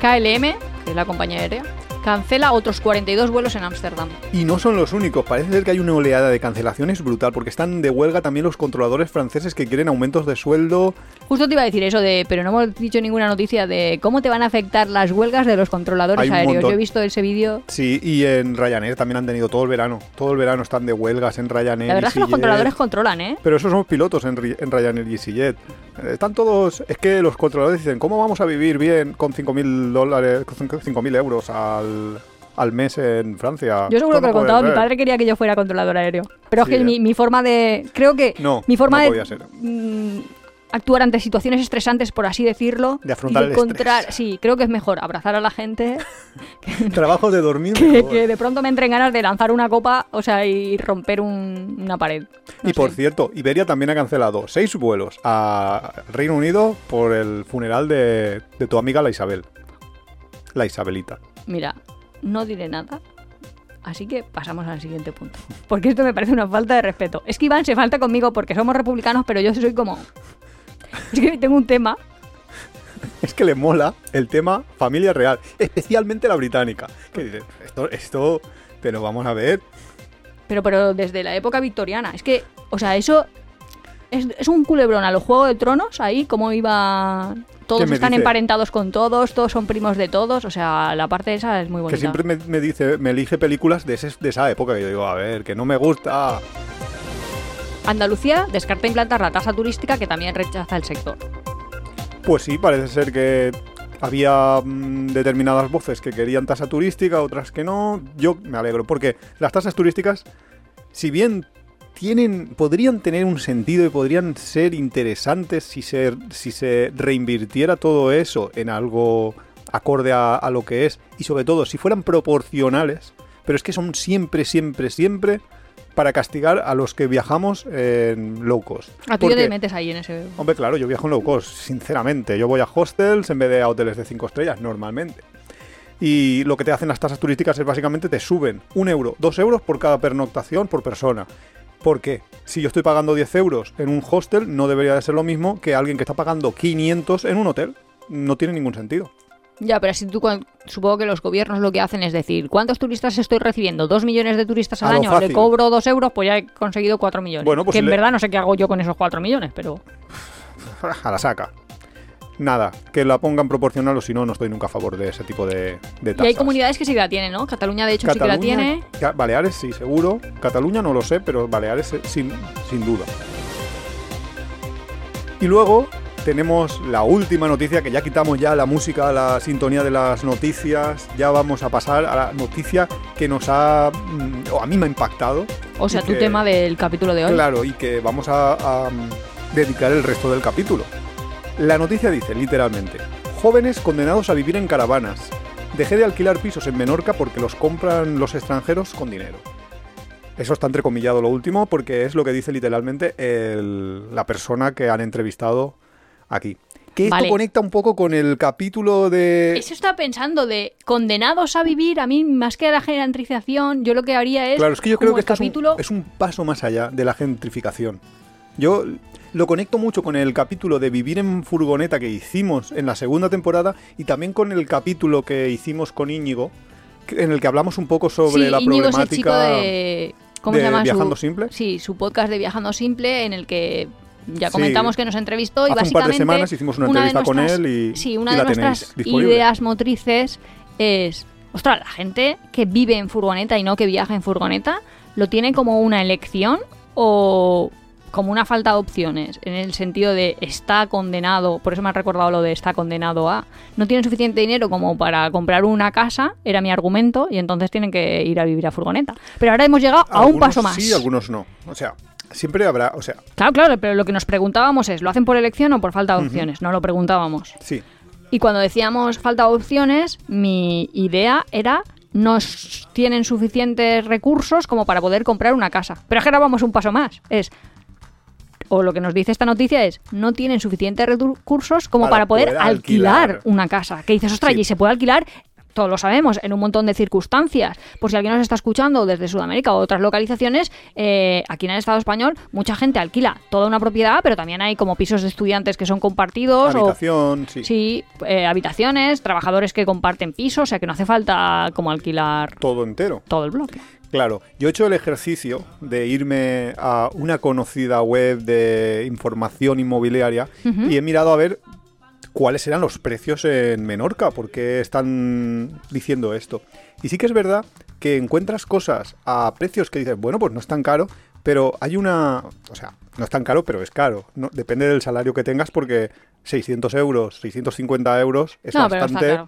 KLM, que es la compañía aérea, cancela otros 42 vuelos en Ámsterdam. Y no son los únicos, parece ser que hay una oleada de cancelaciones brutal, porque están de huelga también los controladores franceses que quieren aumentos de sueldo. Justo te iba a decir eso de, pero no hemos dicho ninguna noticia de cómo te van a afectar las huelgas de los controladores Hay aéreos. Yo he visto ese vídeo. Sí, y en Ryanair también han tenido todo el verano. Todo el verano están de huelgas en Ryanair. La verdad es que los controladores controlan, ¿eh? Pero esos son pilotos en, en Ryanair y EasyJet. Eh, Están todos... Es que los controladores dicen, ¿cómo vamos a vivir bien con 5.000 dólares, con 5.000 euros al, al mes en Francia? Yo seguro que lo he contado, mi ser". padre quería que yo fuera controlador aéreo. Pero Sí, es que ¿eh? mi, mi forma de... Creo que No, mi forma no de podía ser. mm, actuar ante situaciones estresantes, por así decirlo, De afrontar y el encontrar... estrés. Sí, creo que es mejor abrazar a la gente Trabajos de dormir. que, de pronto me entren ganas de lanzar una copa, o sea, y romper un- una pared. No Y por cierto, Iberia también ha cancelado seis vuelos a Reino Unido por el funeral de, de tu amiga la Isabel. La Isabelita. Mira, no diré nada. Así que pasamos al siguiente punto. Porque esto me parece una falta de respeto. Es que Iván se falta conmigo porque somos republicanos, pero yo soy como... Es que tengo un tema. Es que le mola el tema familia real, especialmente la británica. Que dices, esto, esto, pero vamos a ver. Pero, pero desde la época victoriana. Es que, o sea, eso es, es un culebrón a los Juegos de Tronos, ahí, como iba... Todos están dice? emparentados con todos, todos son primos de todos, o sea, la parte esa es muy bonita. Que siempre me, me dice, me elige películas de, ese- de esa época. Yo digo, a ver, que no me gusta. Andalucía descarta implantar la tasa turística que también rechaza el sector. Pues sí, parece ser que había mm, determinadas voces que querían tasa turística, otras que no. Yo me alegro, porque las tasas turísticas, si bien tienen, podrían tener un sentido y podrían ser interesantes si se, si se reinvirtiera todo eso en algo acorde a, a lo que es, y sobre todo si fueran proporcionales, pero es que son siempre, siempre, siempre para castigar a los que viajamos en low cost. A Porque- te metes ahí en ese... Hombre, claro, yo viajo en low cost, sinceramente. Yo voy a hostels en vez de a hoteles de 5 estrellas, normalmente. Y lo que te hacen las tasas turísticas es básicamente te suben un euro, dos euros por cada pernoctación por persona. ¿Por qué? Si yo estoy pagando 10 euros en un hostel, no debería de ser lo mismo que alguien que está pagando 500 en un hotel. No tiene ningún sentido. Ya, pero así tú, supongo que los gobiernos lo que hacen es decir, ¿cuántos turistas estoy recibiendo? ¿Dos millones de turistas al año? Le cobro dos euros, pues ya he conseguido cuatro millones. Bueno, pues que en le- verdad no sé qué hago yo con esos cuatro millones, pero... A la saca. Nada, que la pongan proporcional o si no, no estoy nunca a favor de ese tipo de, de Y hay comunidades que sí que la tienen, ¿no? Cataluña, de hecho, sí que la tiene. Baleares sí, seguro. Cataluña no lo sé, pero Baleares eh, sin, sin duda. Y luego tenemos la última noticia, que ya quitamos ya la música, la sintonía de las noticias. Ya vamos a pasar a la noticia que nos ha, mm, o a mí me ha impactado. O sea, tu que- tema del capítulo de hoy. Claro, y que vamos a, a, mm, dedicar el resto del capítulo. La noticia dice, literalmente, jóvenes condenados a vivir en caravanas. Dejé de alquilar pisos en Menorca porque los compran los extranjeros con dinero. Eso está entrecomillado lo último porque es lo que dice literalmente el- la persona que han entrevistado aquí. Que esto Vale. conecta un poco con el capítulo de... Eso estaba pensando de condenados a vivir, a mí más que la gentrificación, yo lo que haría es Claro, es que yo creo que el esto es un- capítulo es, un, paso más allá de la gentrificación. Yo lo conecto mucho con el capítulo de vivir en furgoneta que hicimos en la segunda temporada y también con el capítulo que hicimos con Íñigo, en el que hablamos un poco sobre sí, la Íñigo es el chico problemática de ¿cómo de se llama? Viajando su, Simple. Sí, su podcast de Viajando Simple en el que ya Sí. comentamos que nos entrevistó y Hace un par básicamente de semanas hicimos una, entrevista con él y, Sí, una y de la nuestras ideas motrices es, ostras, la gente que vive en furgoneta y no que viaja en furgoneta, ¿lo tiene como una elección o como una falta de opciones? En el sentido de está condenado, por eso me ha recordado lo de está condenado a, no tienen suficiente dinero como para comprar una casa, era mi argumento, y entonces tienen que ir a vivir a furgoneta. Pero ahora hemos llegado a un paso más. Sí, algunos no. O sea, siempre habrá, o sea, Claro, claro, pero lo que nos preguntábamos es, ¿lo hacen por elección o por falta de opciones? No lo preguntábamos. sí. Y cuando decíamos falta de opciones, mi idea era no tienen suficientes recursos como para poder comprar una casa. Pero es que ahora vamos un paso más. Es o lo que nos dice esta noticia es no tienen suficientes recursos como Para para, poder, poder alquilar. alquilar. una casa. Que dices, ostras, Sí. y se puede alquilar todos lo sabemos, en un montón de circunstancias. Por si alguien nos está escuchando desde Sudamérica o otras localizaciones, eh, aquí en el Estado español mucha gente alquila toda una propiedad, pero también hay como pisos de estudiantes que son compartidos o Habitación, sí. Sí, eh, habitaciones, trabajadores que comparten pisos, o sea que no hace falta como alquilar Todo entero. todo el bloque. Claro, yo he hecho el ejercicio de irme a una conocida web de información inmobiliaria y he mirado a ver cuáles eran los precios en Menorca, porque están diciendo esto. Y sí que es verdad que encuentras cosas a precios que dices, bueno, pues no es tan caro, pero hay una... O sea, no es tan caro, pero es caro. No, depende del salario que tengas porque 600 euros, 650 euros es No, bastante...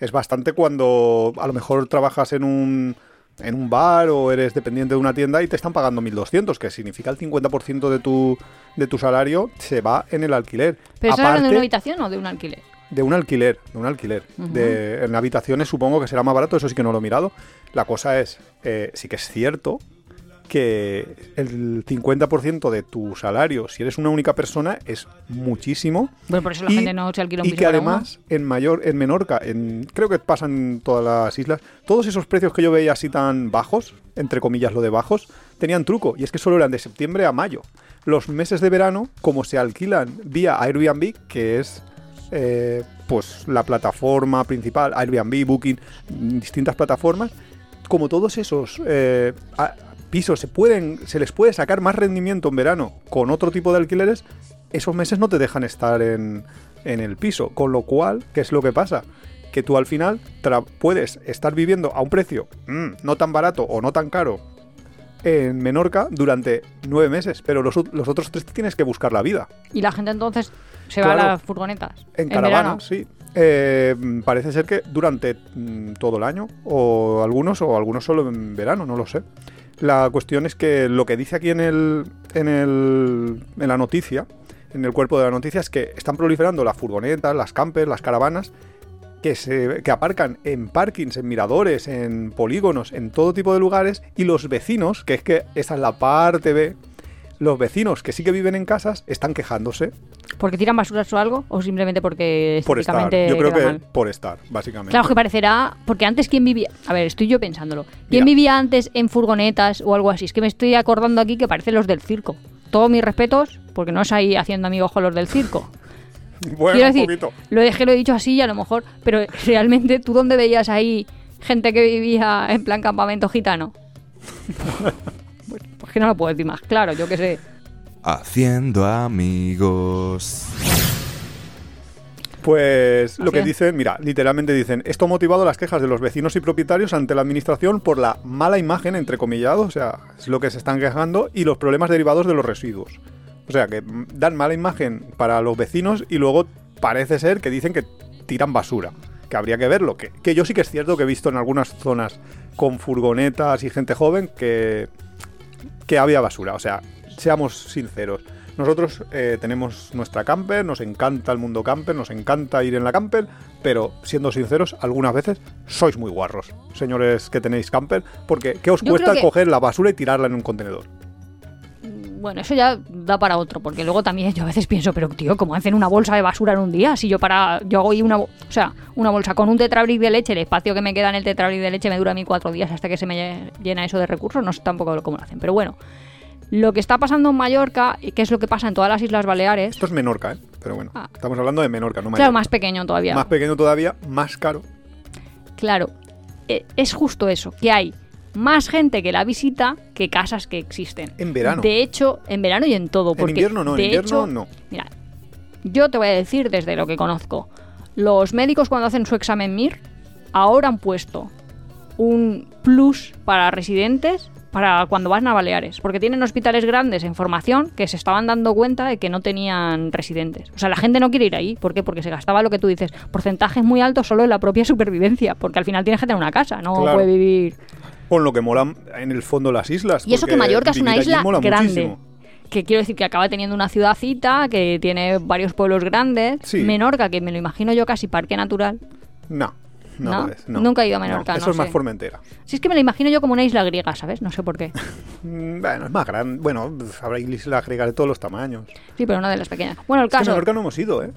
Es bastante cuando a lo mejor trabajas en un, en un bar o eres dependiente de una tienda y te están pagando 1.200, que significa el 50% de tu, de tu salario se va en el alquiler. ¿Pero estás hablando de Aparte una habitación o de un alquiler? de un alquiler, de un alquiler. De, en habitaciones supongo que será más barato, eso sí que no lo he mirado. La cosa es, eh, sí que es cierto que el 50% de tu salario, si eres una única persona, es muchísimo. Bueno, por eso la Y- gente no se alquila un y que además en mayor en Menorca en creo que pasan en todas las islas todos esos precios que yo veía así tan bajos entre comillas lo de bajos tenían truco y es que solo eran de septiembre a mayo los meses de verano como se alquilan vía Airbnb que es eh, pues la plataforma principal Airbnb Booking distintas plataformas como todos esos eh, pisos se pueden se les puede sacar más rendimiento en verano con otro tipo de alquileres esos meses no te dejan estar en, en el piso con lo cual qué es lo que pasa que tú al final puedes estar viviendo a un precio mm, no tan barato o no tan caro en Menorca durante nueve meses pero los, los otros tres tienes que buscar la vida Y la gente entonces se va a las furgonetas. en verano. caravana, sí. Eh, parece ser que durante mm, todo el año, o algunos, o algunos solo en verano, no lo sé. La cuestión es que lo que dice aquí en el, en el, en la noticia, en el cuerpo de la noticia, es que están proliferando las furgonetas, las campers, las caravanas, que, se, que aparcan en parkings, en miradores, en polígonos, en todo tipo de lugares, y los vecinos, que es que esa es la parte B, los vecinos que sí que viven en casas están quejándose ¿Porque tiran basuras o algo? ¿O simplemente porque por estar. Yo creo que mal? por estar, básicamente. Claro que parecerá, porque antes quién vivía, a ver, estoy yo pensándolo, ¿quién Mira. vivía antes en furgonetas o algo así? Es que me estoy acordando aquí que parecen los del circo. Todos mis respetos, porque no es ahí haciendo amigos con los del circo. Bueno, Quiero un decir, poquito. lo dejé, lo he dicho así a lo mejor, pero realmente, ¿tú dónde veías ahí gente que vivía en plan campamento gitano? pues que no lo puedo decir más claro, yo qué sé. Haciendo amigos. Pues lo que es. dicen, mira, literalmente dicen, esto ha motivado las quejas de los vecinos y propietarios ante la administración por la mala imagen, entre comillados, o sea, es lo que se están quejando, y los problemas derivados de los residuos. O sea, que dan mala imagen para los vecinos y luego parece ser que dicen que tiran basura. Que habría que verlo. Que, que yo sí que es cierto que he visto en algunas zonas con furgonetas y gente joven que, que había basura. O sea, seamos sinceros. Nosotros eh, tenemos nuestra camper, nos encanta el mundo camper, nos encanta ir en la camper, pero siendo sinceros, algunas veces sois muy guarros, señores que tenéis camper, porque ¿qué os Yo cuesta que- coger la basura y tirarla en un contenedor? Bueno, eso ya da para otro, porque luego también yo a veces pienso, pero tío, ¿cómo hacen una bolsa de basura en un día? Si yo para, yo hago ahí una, o sea, una bolsa con un tetrabric de leche, el espacio que me queda en el tetrabric de leche me dura a mí cuatro días hasta que se me lle- llena eso de recursos, no sé tampoco cómo lo hacen, pero bueno. Lo que está pasando en Mallorca, y que es lo que pasa en todas las Islas Baleares, Esto es Menorca, ¿eh? Pero bueno, Ah. estamos hablando de Menorca, no claro, Mallorca. más pequeño todavía. Más pequeño todavía, más caro. Claro, e- es justo eso, que hay más gente que la visita que casas que existen. En verano. De hecho, en verano y en todo. Porque en invierno no, en invierno hecho, no. Mira, yo te voy a decir desde lo que conozco. Los médicos cuando hacen su examen MIR ahora han puesto un plus para residentes para cuando van a Baleares, porque tienen hospitales grandes en formación que se estaban dando cuenta de que no tenían residentes. O sea, la gente no quiere ir ahí, ¿por qué? Porque se gastaba lo que tú dices, porcentajes muy altos solo en la propia supervivencia, porque al final tienes que tener una casa, no Claro. puede vivir Con lo que mola en el fondo las islas. y eso que Mallorca es una isla grande. muchísimo. Que quiero decir que acaba teniendo una ciudadcita, que tiene varios pueblos grandes. Sí. Menorca, que me lo imagino yo casi parque natural. No, no, ¿No? Nunca he ido a Menorca, eso no es más. Formentera. Si es que me lo imagino yo como una isla griega, ¿sabes? No sé por qué. Bueno, es más grande. Bueno, habrá islas griegas de todos los tamaños. Sí, pero una de las pequeñas. Bueno, el Es que a caso. Menorca no hemos ido, ¿eh?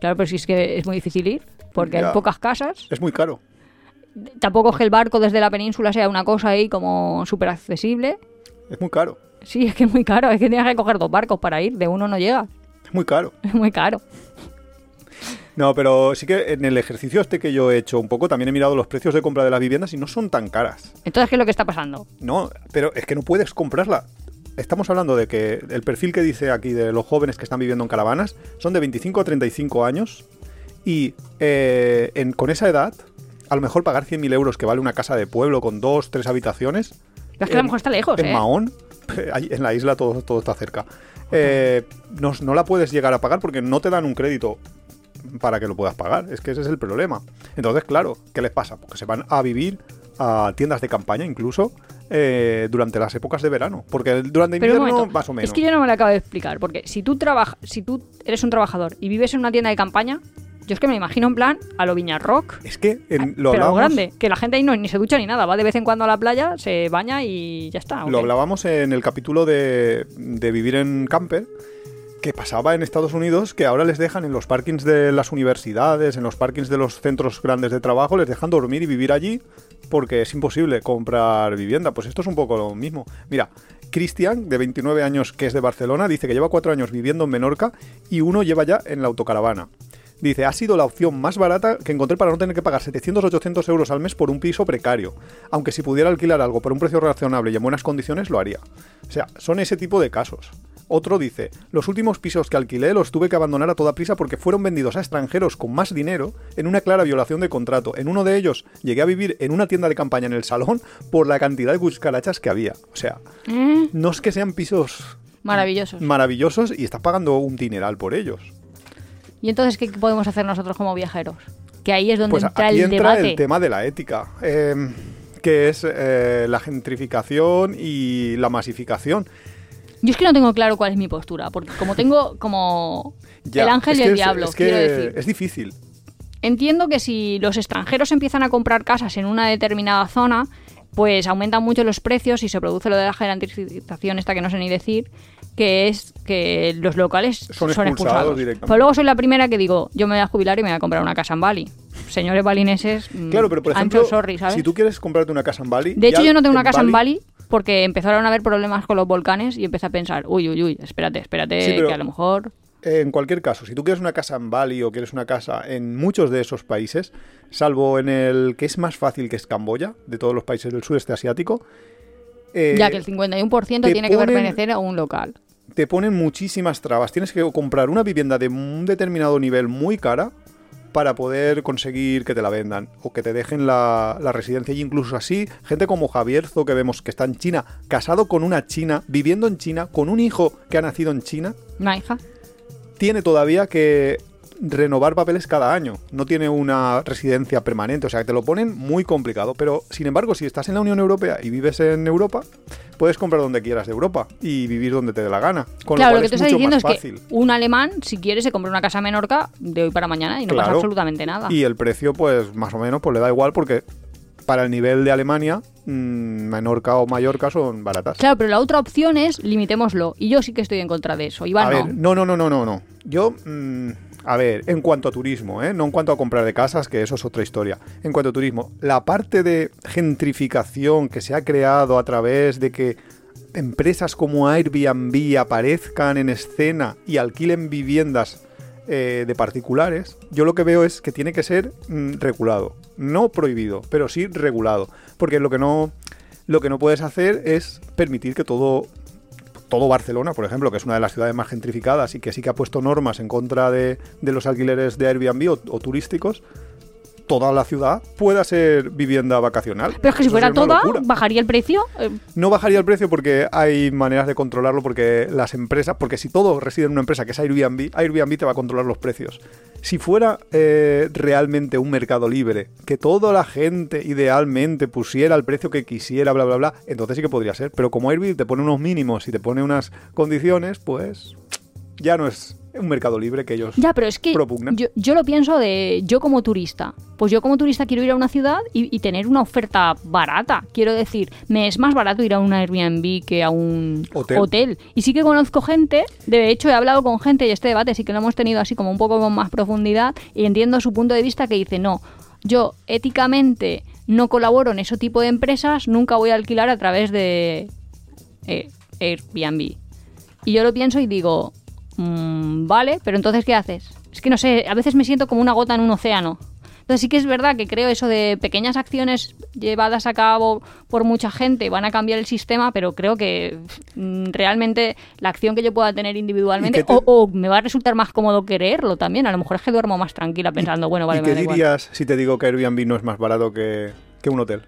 Claro, pero si es que es muy difícil ir, porque Ya. hay pocas casas. Es muy caro. Tampoco es que el barco desde la península sea una cosa ahí como súper accesible. Es muy caro. Sí, es que es muy caro. Es que tienes que coger dos barcos para ir. De uno no llega. Es muy caro. Es muy caro. No, pero sí que en el ejercicio este que yo he hecho un poco, también he mirado los precios de compra de las viviendas y no son tan caras. Entonces, ¿qué es lo que está pasando? No, pero es que no puedes comprarla. Estamos hablando de que el perfil que dice aquí de los jóvenes que están viviendo en caravanas son de 25 a 35 años y eh, en- con esa edad, a lo mejor pagar 100.000 euros que vale una casa de pueblo con dos, tres habitaciones. Pero es que a lo mejor está lejos, En ¿eh? Mahón, en la isla todo, todo está cerca. Eh, no, no la puedes llegar a pagar porque no te dan un crédito para que lo puedas pagar. Es que ese es el problema. Entonces, claro, ¿qué les pasa? Porque se van a vivir a tiendas de campaña incluso eh, durante las épocas de verano. Porque durante Pero invierno, momento, más o menos. Es que yo no me lo acabo de explicar, porque si tú trabajas, si tú eres un trabajador y vives en una tienda de campaña, yo es que me imagino en plan a lo Viña Rock, Es que en- lo, pero hablábamos, grande, que la gente ahí no ni se ducha ni nada, va de vez en cuando a la playa, se baña y ya está. ¿o lo hablábamos en el capítulo de, de vivir en camper. Que pasaba en Estados Unidos que ahora les dejan en los parkings de las universidades, en los parkings de los centros grandes de trabajo, les dejan dormir y vivir allí porque es imposible comprar vivienda. Pues esto es un poco lo mismo. Mira, Cristian, de 29 años, que es de Barcelona, dice que lleva cuatro años viviendo en Menorca y uno lleva ya en la autocaravana. Dice, ha sido la opción más barata que encontré para no tener que pagar 700-800 euros al mes por un piso precario. Aunque si pudiera alquilar algo por un precio razonable y en buenas condiciones, lo haría. O sea, son ese tipo de casos. Otro dice, los últimos pisos que alquilé los tuve que abandonar a toda prisa porque fueron vendidos a extranjeros con más dinero en una clara violación de contrato. En uno de ellos llegué a vivir en una tienda de campaña en el salón por la cantidad de cucarachas que había. O sea, ¿Eh? no es que sean pisos Maravillosos. maravillosos y estás pagando un dineral por ellos. ¿Y entonces qué podemos hacer nosotros como viajeros? Que ahí es donde Pues entra aquí el entra debate. el tema de la ética, eh, que es eh, la gentrificación y la masificación. Yo es que no tengo claro cuál es mi postura, porque como tengo como Ya, el ángel y el es- diablo, es que quiero decir. es difícil. Entiendo que si los extranjeros empiezan a comprar casas en una determinada zona, pues aumentan mucho los precios y se produce lo de la gentrificación esta que no sé ni decir, que es que los locales Son son, expulsados expulsados. directamente. Pero luego soy la primera que digo, yo me voy a jubilar y me voy a comprar una casa en Bali. Señores balineses, mm, Claro, pero por I'm ejemplo, so sorry, ¿sabes? si tú quieres comprarte una casa en Bali... De hecho, yo no tengo una casa en Bali porque empezaron a haber problemas con los volcanes y empecé a pensar, uy, uy, uy, espérate, espérate, Sí, que a lo mejor... en cualquier caso, si tú quieres una casa en Bali o quieres una casa en muchos de esos países, salvo en el que es más fácil que es Camboya, de todos los países del sudeste asiático, eh, ya que el 51% te tiene que pertenecer a un local. te ponen muchísimas trabas. Tienes que comprar una vivienda de un determinado nivel muy cara para poder conseguir que te la vendan o que te dejen la, la residencia. Y incluso así, gente como Javierzo, que vemos que está en China, casado con una china, viviendo en China, con un hijo que ha nacido en China, Una hija. Tiene todavía que renovar papeles cada año. No tiene una residencia permanente, o sea, que te lo ponen muy complicado. Pero, sin embargo, si estás en la Unión Europea y vives en Europa, puedes comprar donde quieras de Europa y vivir donde te dé la gana. Con claro, lo lo cual que tú es estás mucho diciendo es fácil. que un alemán, si quiere, se compra una casa en Menorca de hoy para mañana y no pasa absolutamente nada. Y el precio, pues más o menos, pues le da igual porque para el nivel de Alemania, mm, Menorca o Mallorca son baratas. Claro, pero la otra opción es limitémoslo. Y yo sí que estoy en contra de eso. Iván, a no. ver, no, no, no, no, no, no. Yo, mm, a ver, en cuanto a turismo, ¿eh? no en cuanto a comprar de casas, que eso es otra historia. En cuanto a turismo, la parte de gentrificación que se ha creado a través de que empresas como Airbnb aparezcan en escena y alquilen viviendas eh, de particulares, yo lo que veo es que tiene que ser mm, regulado. No prohibido, pero sí regulado. Porque lo que no, lo que no puedes hacer es permitir que todo todo Barcelona, por ejemplo, que es una de las ciudades más gentrificadas y que sí que ha puesto normas en contra de, de los alquileres de Airbnb o, o turísticos, toda la ciudad pueda ser vivienda vacacional. Pero es que si Eso fuera toda, bajaría el precio. Eh, No bajaría el precio porque hay maneras de controlarlo, porque las empresas, porque si todo reside en una empresa que es Airbnb, Airbnb te va a controlar los precios. Si fuera eh, realmente un mercado libre, que toda la gente idealmente pusiera el precio que quisiera, bla, bla, bla, entonces sí que podría ser. Pero como Airbnb te pone unos mínimos y te pone unas condiciones, pues ya no es un mercado libre que ellos... Ya, pero es que propugnan. yo, yo lo pienso de yo como turista. Pues yo como turista quiero ir a una ciudad y, y tener una oferta barata. Quiero decir, me es más barato ir a un Airbnb que a un Hotel. Y sí que conozco gente, de hecho he hablado con gente y este debate sí que lo hemos tenido así como un poco con más profundidad y entiendo su punto de vista que dice, no, yo éticamente no colaboro en ese tipo de empresas, nunca voy a alquilar a través de eh, Airbnb. Y yo lo pienso y digo, mm, vale, pero entonces ¿qué haces? Es que no sé, a veces me siento como una gota en un océano. Entonces sí que es verdad que creo eso de pequeñas acciones llevadas a cabo por mucha gente van a cambiar el sistema, pero creo que mm, realmente la acción que yo pueda tener individualmente ¿Y qué te- o, o me va a resultar más cómodo quererlo también. A lo mejor es que duermo más tranquila pensando, bueno, vale, ¿Y me qué da igual. dirías si te digo que Airbnb no es más barato que, que un hotel?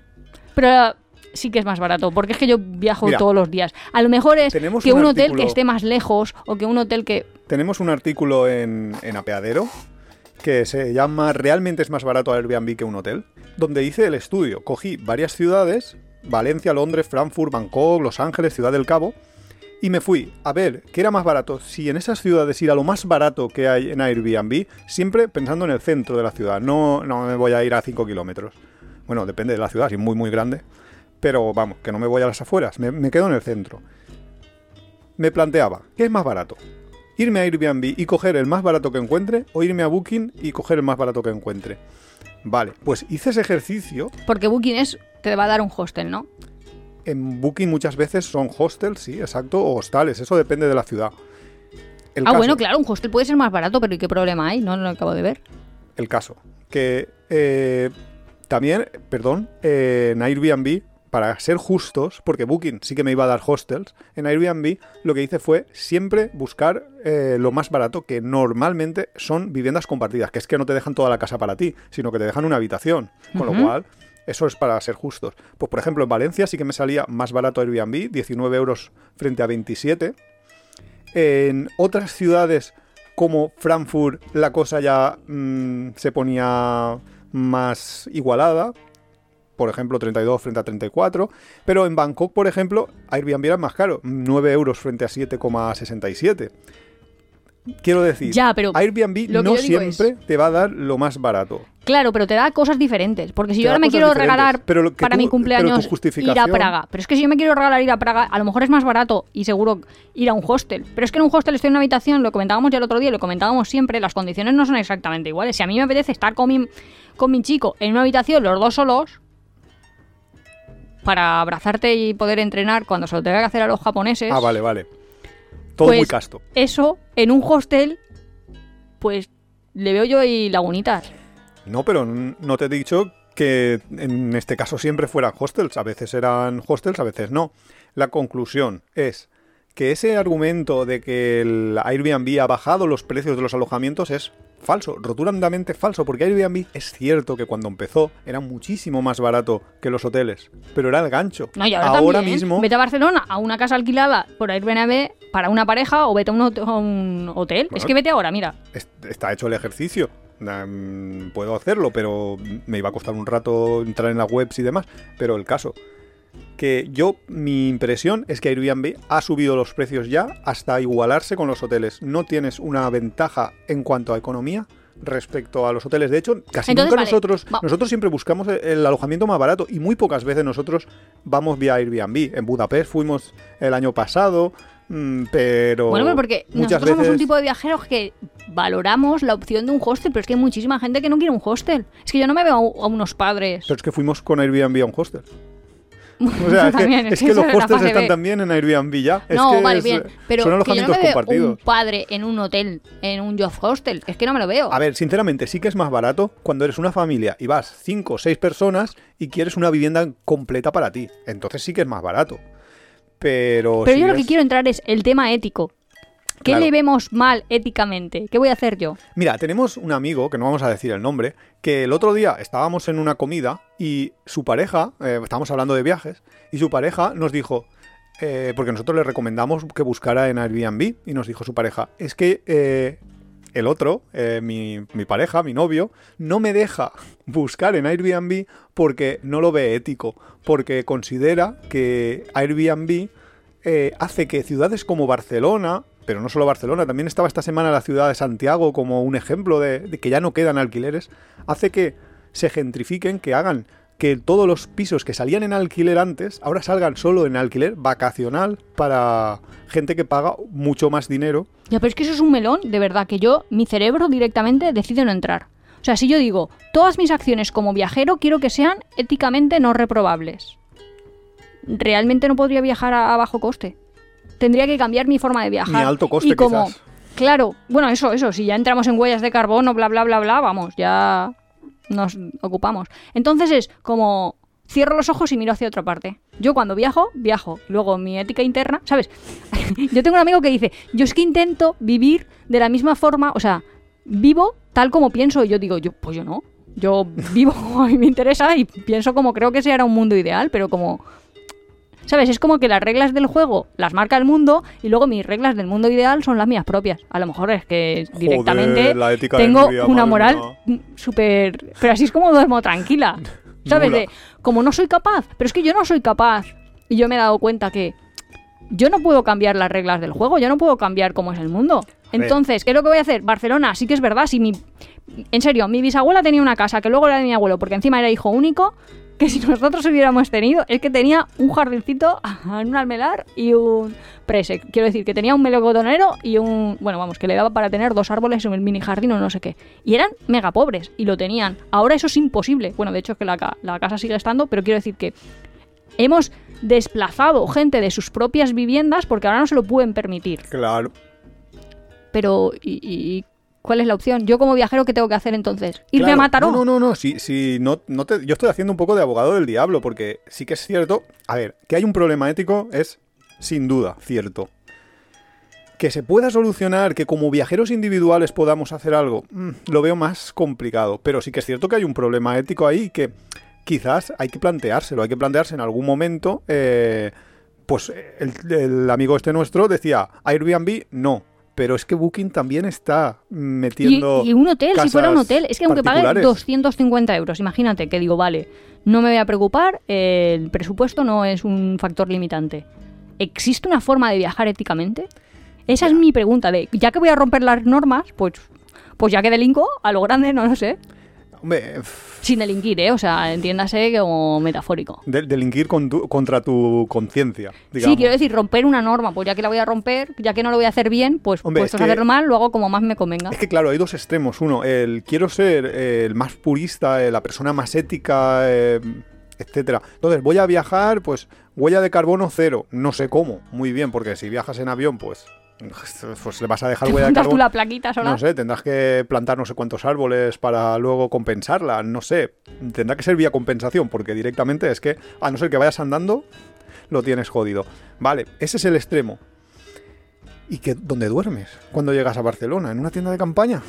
Pero sí que es más barato, porque es que yo viajo Mira, todos los días. A lo mejor es tenemos que un un hotel artículo- que esté más lejos o que un hotel que... Tenemos un artículo en, en Apeadero que se llama ¿Realmente es más barato Airbnb que un hotel? Donde hice el estudio. Cogí varias ciudades, Valencia, Londres, Frankfurt, Bangkok, Los Ángeles, Ciudad del Cabo, y me fui a ver qué era más barato. Si en esas ciudades ir a lo más barato que hay en Airbnb, siempre pensando en el centro de la ciudad. No, no me voy a ir a 5 kilómetros. Bueno, depende de la ciudad, si es muy, muy grande. Pero vamos, que no me voy a las afueras, me, me quedo en el centro. Me planteaba, ¿qué es más barato? irme a Airbnb y coger el más barato que encuentre o irme a Booking y coger el más barato que encuentre. Vale, pues hice ese ejercicio. Porque Booking es, te va a dar un hostel, ¿no? En Booking muchas veces son hostels, sí, exacto, o hostales, eso depende de la ciudad. El ah, caso- bueno, claro, un hostel puede ser más barato, pero ¿y qué problema hay? No lo acabo de ver. el caso. Que eh, también, perdón, eh, en Airbnb, para ser justos, porque Booking sí que me iba a dar hostels, en Airbnb lo que hice fue siempre buscar eh, lo más barato, que normalmente son viviendas compartidas, que es que no te dejan toda la casa para ti, sino que te dejan una habitación. Con lo cual, eso es para ser justos. Pues por ejemplo, en Valencia sí que me salía más barato Airbnb, 19 euros frente a 27. En otras ciudades como Frankfurt la cosa ya mm, se ponía más igualada. Por ejemplo, 32 frente a 34. Pero en Bangkok, por ejemplo, Airbnb era más caro. 9 euros frente a 7,67. Quiero decir, Ya, pero Airbnb no siempre te va a dar lo más barato. Claro, pero te da cosas diferentes. Porque si Te yo ahora me quiero regalar pero para tú- mi cumpleaños ir a Praga. Pero es que si yo me quiero regalar ir a Praga, a lo mejor es más barato y seguro ir a un hostel. Pero es que en un hostel estoy en una habitación, lo comentábamos ya el otro día, lo comentábamos siempre, las condiciones no son exactamente iguales. Si a mí me apetece estar con mi, con mi chico en una habitación, los dos solos, para abrazarte y poder entrenar cuando se lo tenga que hacer a los japoneses. Ah, vale, vale. todo Pues- muy casto. Eso, en un hostel, pues le veo yo ahí lagunitas. No, pero no te he dicho que en este caso siempre fueran hostels. A veces eran hostels, a veces no. La conclusión es que ese argumento de que el Airbnb ha bajado los precios de los alojamientos es falso, rotundamente falso, porque Airbnb es cierto que cuando empezó era muchísimo más barato que los hoteles, pero era el gancho. No, y ahora, también. mismo, Vete a Barcelona a una casa alquilada por Airbnb para una pareja o vete a un, hot- a un hotel. Bueno. Es que vete ahora, mira. es- está hecho el ejercicio. Puedo hacerlo, pero me iba a costar un rato entrar en las webs y demás. Pero el caso, que yo, mi impresión es que Airbnb ha subido los precios ya hasta igualarse con los hoteles. No tienes una ventaja en cuanto a economía respecto a los hoteles. De hecho, casi Entonces, nunca vale, nosotros, va- nosotros siempre buscamos el- el alojamiento más barato y muy pocas veces nosotros vamos vía Airbnb. En Budapest fuimos el año pasado, mm, pero Bueno, pero porque nosotros somos un tipo de viajeros que valoramos la opción de un hostel, pero es que hay muchísima gente que no quiere un hostel. Es que yo no me veo a unos padres. Pero es que fuimos con Airbnb a un hostel. O sea, es que, es que los hostels están también en Airbnb ya. Es no, que vale, es- bien. Pero son que yo no alojamientos me veo compartidos. un padre en un hotel, en un job hostel. Es que no me lo veo. A ver, sinceramente, sí que es más barato cuando eres una familia y vas cinco o seis personas y quieres una vivienda completa para ti. Entonces sí que es más barato. Pero. pero si yo lo que quiero entrar es el tema ético. ¿Qué Claro. le vemos mal éticamente? ¿Qué voy a hacer yo? Mira, tenemos un amigo, que no vamos a decir el nombre, que el otro día estábamos en una comida y su pareja, eh, estábamos hablando de viajes, y su pareja nos dijo, eh, porque nosotros le recomendamos que buscara en Airbnb, y nos dijo su pareja, es que eh, el otro, mi, mi pareja, mi novio, no me deja buscar en Airbnb porque no lo ve ético, porque considera que Airbnb eh, hace que ciudades como Barcelona, pero no solo Barcelona, también estaba esta semana la ciudad de Santiago como un ejemplo de, que ya no quedan alquileres, hace que se gentrifiquen, que hagan que todos los pisos que salían en alquiler antes, ahora salgan solo en alquiler vacacional para gente que paga mucho más dinero. Ya, pero es que eso es un melón, de verdad, que yo, mi cerebro directamente decide no entrar. O sea, si yo digo, todas mis acciones como viajero quiero que sean éticamente no reprobables. Realmente no podría viajar a bajo coste. Tendría que cambiar mi forma de viajar. Ni alto coste, y como, quizás. Claro, bueno, eso, eso, si ya entramos en huellas de carbono, bla, bla, bla, bla, vamos, ya nos ocupamos. Entonces es como cierro los ojos y miro hacia otra parte. Yo cuando viajo, viajo. Luego mi ética interna, ¿sabes? yo tengo un amigo que dice, yo es que intento vivir de la misma forma, o sea, vivo tal como pienso. Y yo digo, yo, pues yo no. Yo vivo como a mí me interesa y pienso como creo que ese era un mundo ideal, pero como... ¿Sabes? Es como que las reglas del juego las marca el mundo y luego mis reglas del mundo ideal son las mías propias. A lo mejor es que directamente la ética tengo vida, una moral súper... Pero así es como duermo tranquila. ¿Sabes? De, como no soy capaz, pero es que yo no soy capaz. Y yo me he dado cuenta que yo no puedo cambiar las reglas del juego, yo no puedo cambiar cómo es el mundo. Entonces, ¿qué es lo que voy a hacer? Barcelona, sí que es verdad, si mi... En serio, mi bisabuela tenía una casa que luego era de mi abuelo, porque encima era hijo único, que si nosotros hubiéramos tenido, es que tenía un jardincito en un almelar y un prese. Quiero decir, que tenía un melocotonero y un... Bueno, vamos, que le daba para tener dos árboles en el mini jardín o no sé qué. Y eran mega pobres, y lo tenían. Ahora eso es imposible. Bueno, de hecho es que la, la casa sigue estando, pero quiero decir que hemos desplazado gente de sus propias viviendas porque ahora no se lo pueden permitir. Claro. Pero, ¿y, y cuál es la opción? Yo como viajero, ¿qué tengo que hacer entonces? ¿Irme Claro. a Mataró? No, no, no, no. Sí, sí, no, no te, yo estoy haciendo un poco de abogado del diablo, porque sí que es cierto. A ver, que hay un problema ético es sin duda cierto. Que se pueda solucionar, que como viajeros individuales podamos hacer algo, mm, lo veo más complicado. Pero sí que es cierto que hay un problema ético ahí que quizás hay que planteárselo. Hay que plantearse en algún momento. eh, pues el, el amigo este nuestro decía, Airbnb no. Pero es que Booking también está metiendo. Y, y un hotel, si fuera un hotel, es que aunque pague particulares. 250 euros, imagínate que digo, vale, no me voy a preocupar, el presupuesto no es un factor limitante. ¿Existe una forma de viajar éticamente? Esa es mi pregunta, de ya que voy a romper las normas, pues, pues ya que delinco, a lo grande, no lo sé. Hombre, Sin delinquir, ¿eh? O sea, entiéndase como metafórico. de- delinquir con tu- contra tu conciencia. digamos. Sí, quiero decir, romper una norma, pues ya que la voy a romper, ya que no lo voy a hacer bien, pues Hombre, es a que- hacerlo mal, lo hago como más me convenga. Es que claro, hay dos extremos. Uno, el quiero ser eh, el más purista, eh, la persona más ética, eh, etcétera. Entonces, voy a viajar, pues, huella de carbono cero. No sé cómo. Muy bien, porque si viajas en avión, pues pues le vas a dejar huella de montas tú carbono. la plaquita sola. No sé, tendrás que plantar no sé cuántos árboles para luego compensarla, no sé. Tendrá que ser vía compensación, porque directamente es que, a no ser que vayas andando, lo tienes jodido. Vale, ese es el extremo. ¿Y que, dónde duermes cuando llegas a Barcelona? ¿En una tienda de campaña?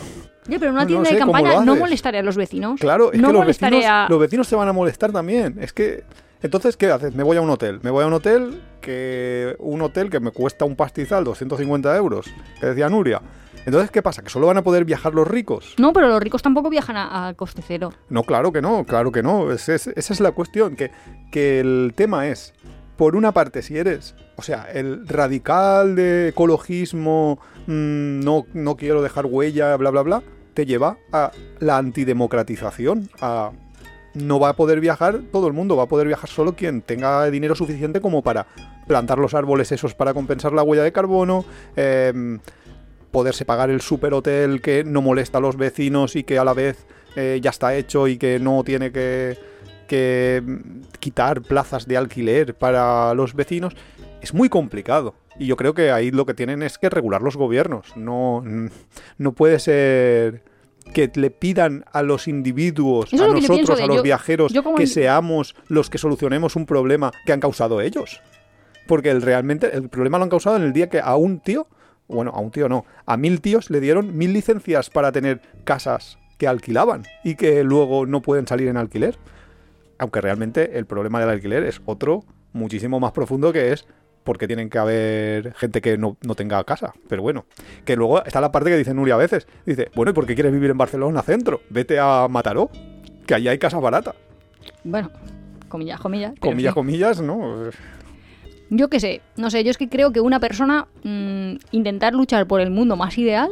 Oye, pero en una No tienda sé de campaña no molestaré a los vecinos. Claro, es no que los vecinos, a... los vecinos te van a molestar también. Es que. Entonces, ¿qué haces? Me voy a un hotel. Me voy a un hotel que. Un hotel que me cuesta un pastizal, 250 euros, que decía Nuria. Entonces, ¿qué pasa? ¿Que solo van a poder viajar los ricos? No, pero los ricos tampoco viajan a, a coste cero. No, claro que no, claro que no. Es- es- esa es la cuestión. Que, que el tema es, por una parte, si eres, o sea, el radical de ecologismo, mm, no, no quiero dejar huella, bla, bla, bla, te lleva a la antidemocratización, a no va a poder viajar todo el mundo, va a poder viajar solo quien tenga dinero suficiente como para plantar los árboles esos para compensar la huella de carbono, em, poderse pagar el superhotel que no molesta a los vecinos y que a la vez eh, ya está hecho y que no tiene que, que, mm, quitar plazas de alquiler para los vecinos, es muy complicado. Y yo creo que ahí lo que tienen es que regular los gobiernos. No, no puede ser que le pidan a los individuos, Eso a nosotros, a los yo- viajeros, yo que el- seamos los que solucionemos un problema que han causado ellos. Porque el, realmente el problema lo han causado en el día que a un tío, bueno, a un tío no, a mil tíos le dieron mil licencias para tener casas que alquilaban y que luego no pueden salir en alquiler. Aunque realmente el problema del alquiler es otro muchísimo más profundo que es porque tienen que haber gente que no, no tenga casa. Pero bueno, que luego está la parte que dice Nuria a veces. Dice, bueno, ¿y por qué quieres vivir en Barcelona centro? Vete a Mataró, que allí hay casas baratas. Bueno, comillas, comillas. Comillas, sí. comillas, ¿no? Yo qué sé, no sé, yo es que creo que una persona mm, intentar luchar por el mundo más ideal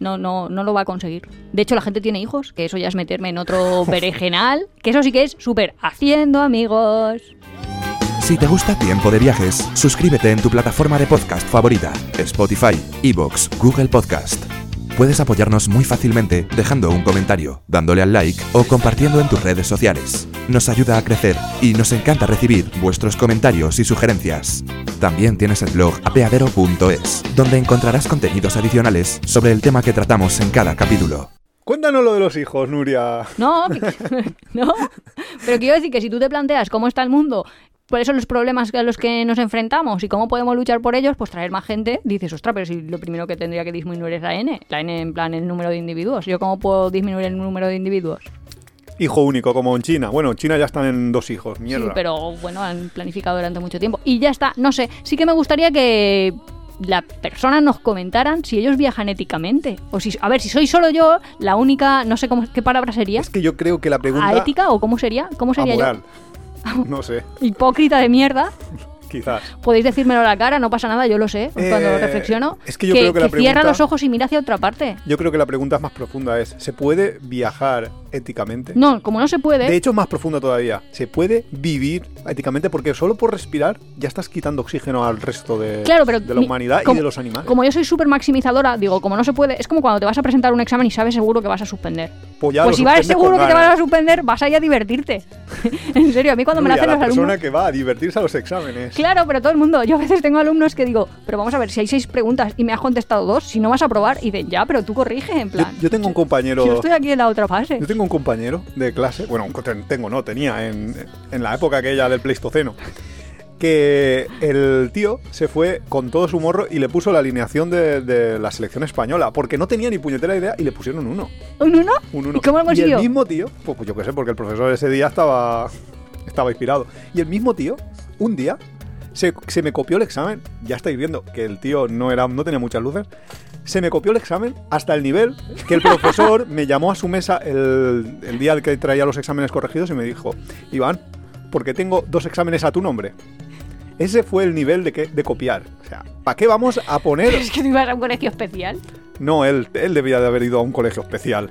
no, no, no lo va a conseguir. De hecho, la gente tiene hijos, que eso ya es meterme en otro berenjenal, que eso sí que es súper haciendo amigos. Si te gusta Tiempo de Viajes, suscríbete en tu plataforma de podcast favorita, Spotify, Evox, Google Podcast. Puedes apoyarnos muy fácilmente dejando un comentario, dándole al like o compartiendo en tus redes sociales. Nos ayuda a crecer y nos encanta recibir vuestros comentarios y sugerencias. También tienes el blog apeadero.es, donde encontrarás contenidos adicionales sobre el tema que tratamos en cada capítulo. Cuéntanos lo de los hijos, Nuria. No, que- no. Pero quiero decir que si tú te planteas cómo está el mundo, cuáles son los problemas a los que nos enfrentamos y cómo podemos luchar por ellos, pues traer más gente, dices, ostras, pero si lo primero que tendría que disminuir es la N, la N en plan el número de individuos. ¿Yo cómo puedo disminuir el número de individuos? Hijo único, como en China. Bueno, en China ya están en dos hijos, mierda. Sí, pero bueno, han planificado durante mucho tiempo. Y ya está, no sé, sí que me gustaría que las personas nos comentaran si ellos viajan éticamente. O si, a ver, si soy solo yo, la única, no sé cómo, qué palabra sería. Es que yo creo que la pregunta... ¿A ética o cómo sería? ¿Cómo sería amoral. No sé? Hipócrita de mierda. Quizás. Podéis decírmelo a la cara, no pasa nada, yo lo sé cuando Eh, reflexiono. es que yo creo que la cierra pregunta- los ojos y mira hacia otra parte. Yo creo que la pregunta más profunda es, ¿se puede viajar éticamente? No, como no se puede. De hecho, es más profunda todavía. ¿Se puede vivir éticamente? Porque solo por respirar ya estás quitando oxígeno al resto de, Claro, pero de la mi- humanidad y de los animales. Como yo soy súper maximizadora, digo, como no se puede, es como cuando te vas a presentar un examen y sabes seguro que vas a suspender. Pues, ya pues si vas seguro que te vas a suspender, vas a ir a divertirte. en serio, a mí cuando me lo hacen la los persona alumnos... que va a divertirse a los exámenes. Claro, pero todo el mundo. Yo a veces tengo alumnos que digo, pero vamos a ver, si hay seis preguntas y me has contestado dos, si no vas a probar, y dicen, ya, pero tú corrige, en Yo, plan. yo tengo un compañero... Yo estoy aquí en la otra fase. Yo tengo un compañero de clase, bueno, un tengo, no, tenía en, en la época aquella del Pleistoceno, que el tío se fue con todo su morro y le puso la alineación de, de la selección española, porque no tenía ni puñetera idea y le pusieron uno. ¿Un uno? Un uno. ¿Y cómo lo y consiguió? el mismo tío, pues, pues yo qué sé, porque el profesor ese día estaba, estaba inspirado. Y el mismo tío, un día, se, se me copió el examen. Ya estáis viendo que el tío no, era, no tenía muchas luces. Se me copió el examen hasta el nivel que el profesor me llamó a su mesa el, el día que traía los exámenes corregidos y me dijo, Iván, porque tengo dos exámenes a tu nombre. Ese fue el nivel de, que, de copiar. O sea, ¿para qué vamos a poner Es que tú ibas a un colegio especial. no, él, él debía de haber ido a un colegio especial.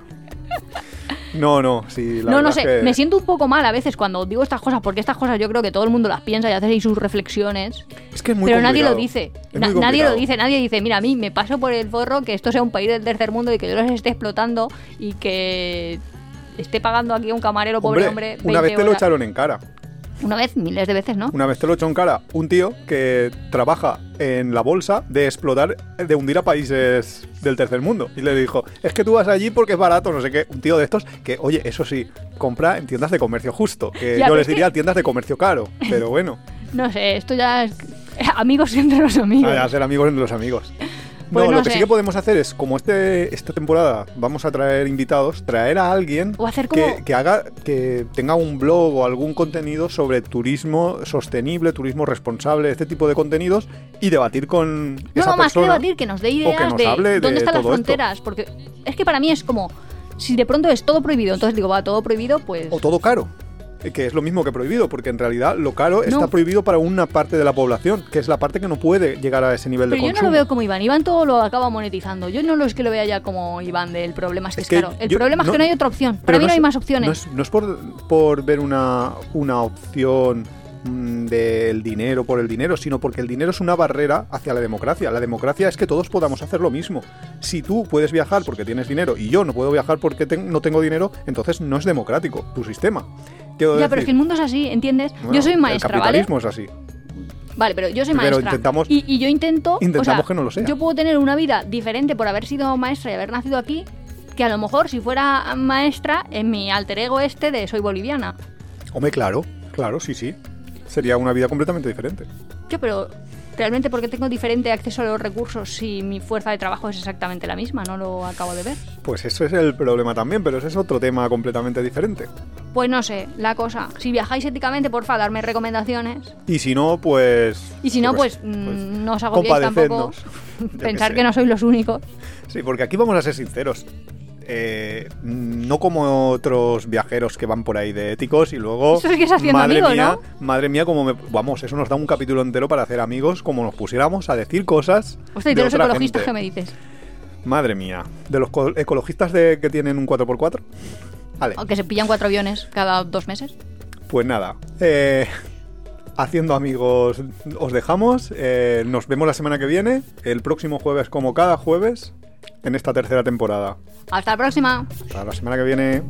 No, no, sí, la no, no sé, que- me siento un poco mal a veces cuando digo estas cosas, porque estas cosas yo creo que todo el mundo las piensa y hace ahí sus reflexiones. Es que es muy pero nadie lo dice. Na- nadie lo dice, nadie dice, mira, a mí me paso por el forro que esto sea un país del tercer mundo y que yo los esté explotando y que esté pagando aquí a un camarero, pobre Hombre, hombre, una 20 vez te lo echaron en cara. Una vez, miles de veces, ¿no? Una vez te lo echó en cara un tío que trabaja en la bolsa de explotar, de hundir a países del tercer mundo. Y le dijo, es que tú vas allí porque es barato, no sé qué. Un tío de estos que, oye, eso sí, compra en tiendas de comercio justo. Que Ya, yo les es que- diría tiendas de comercio caro. Pero bueno, No sé, esto ya es amigos entre los amigos. a ser amigos entre los amigos. Pues no, no lo que sé. sí que podemos hacer es, como este, esta temporada vamos a traer invitados, traer a alguien O hacer que, como- que haga, que tenga un blog o algún contenido sobre turismo sostenible, turismo responsable, este tipo de contenidos y debatir con No, esa no, más que persona. debatir, que nos dé que ideas nos de dónde están las esto. fronteras. Porque es que para mí es como, si de pronto es todo prohibido, entonces digo, va, todo prohibido, pues... O todo caro. Eh, Que es lo mismo que prohibido, porque en realidad lo caro está prohibido para una parte de la población, que es la parte que no puede llegar a ese nivel de Pero yo no consumo. lo veo como Iván. Iván todo lo acaba monetizando. Yo no lo es que lo vea ya como Iván del problema es que es, caro. El yo- problema es que no hay otra opción. Pero Para mí no, hay más opciones. No es, no es por, por ver una, una opción mm, del dinero por el dinero, sino porque el dinero es una barrera hacia la democracia. La democracia es que todos podamos hacer lo mismo. Si tú puedes viajar porque tienes dinero y yo no puedo viajar porque no tengo dinero, entonces no es democrático tu sistema. Quiero ya, pero es que el mundo es así, ¿entiendes? bueno, yo soy maestra, El ¿vale? capitalismo es así. Vale, pero yo soy Pero maestra. intentamos- y, y yo intento. o intentamos sea, que no lo sea. Yo puedo tener una vida diferente por haber sido maestra y haber nacido aquí. Que a lo mejor si fuera maestra en mi alter ego este de soy boliviana. Hombre, claro, claro, sí, sí. Sería una vida completamente diferente. Yo, pero realmente porque tengo diferente acceso a los recursos si mi fuerza de trabajo es exactamente la misma, no lo acabo de ver. Pues eso es el problema también, pero ese es otro tema completamente diferente. Pues no sé, la cosa. Si viajáis éticamente, porfa, darme recomendaciones. Y si no, pues... Y si no, pues, sé, mm, no os agobiéis tampoco. Pensar sé. que no sois los únicos. Sí, porque aquí vamos a ser sinceros. Eh, no como otros viajeros que van por ahí de éticos y luego Eso que madre mía, ¿no? madre mía como me, vamos, eso nos da un capítulo entero para hacer amigos como nos pusiéramos a decir cosas Hostia, y de los ecologistas gente. que me dices. Madre mía, de los co- ecologistas de que tienen un 4x4. Vale, O que se pillan cuatro aviones cada dos meses. pues nada. eh, haciendo amigos os dejamos. eh, nos vemos la semana que viene, el próximo jueves como cada jueves en esta tercera temporada. Hasta la próxima. Hasta la semana que viene.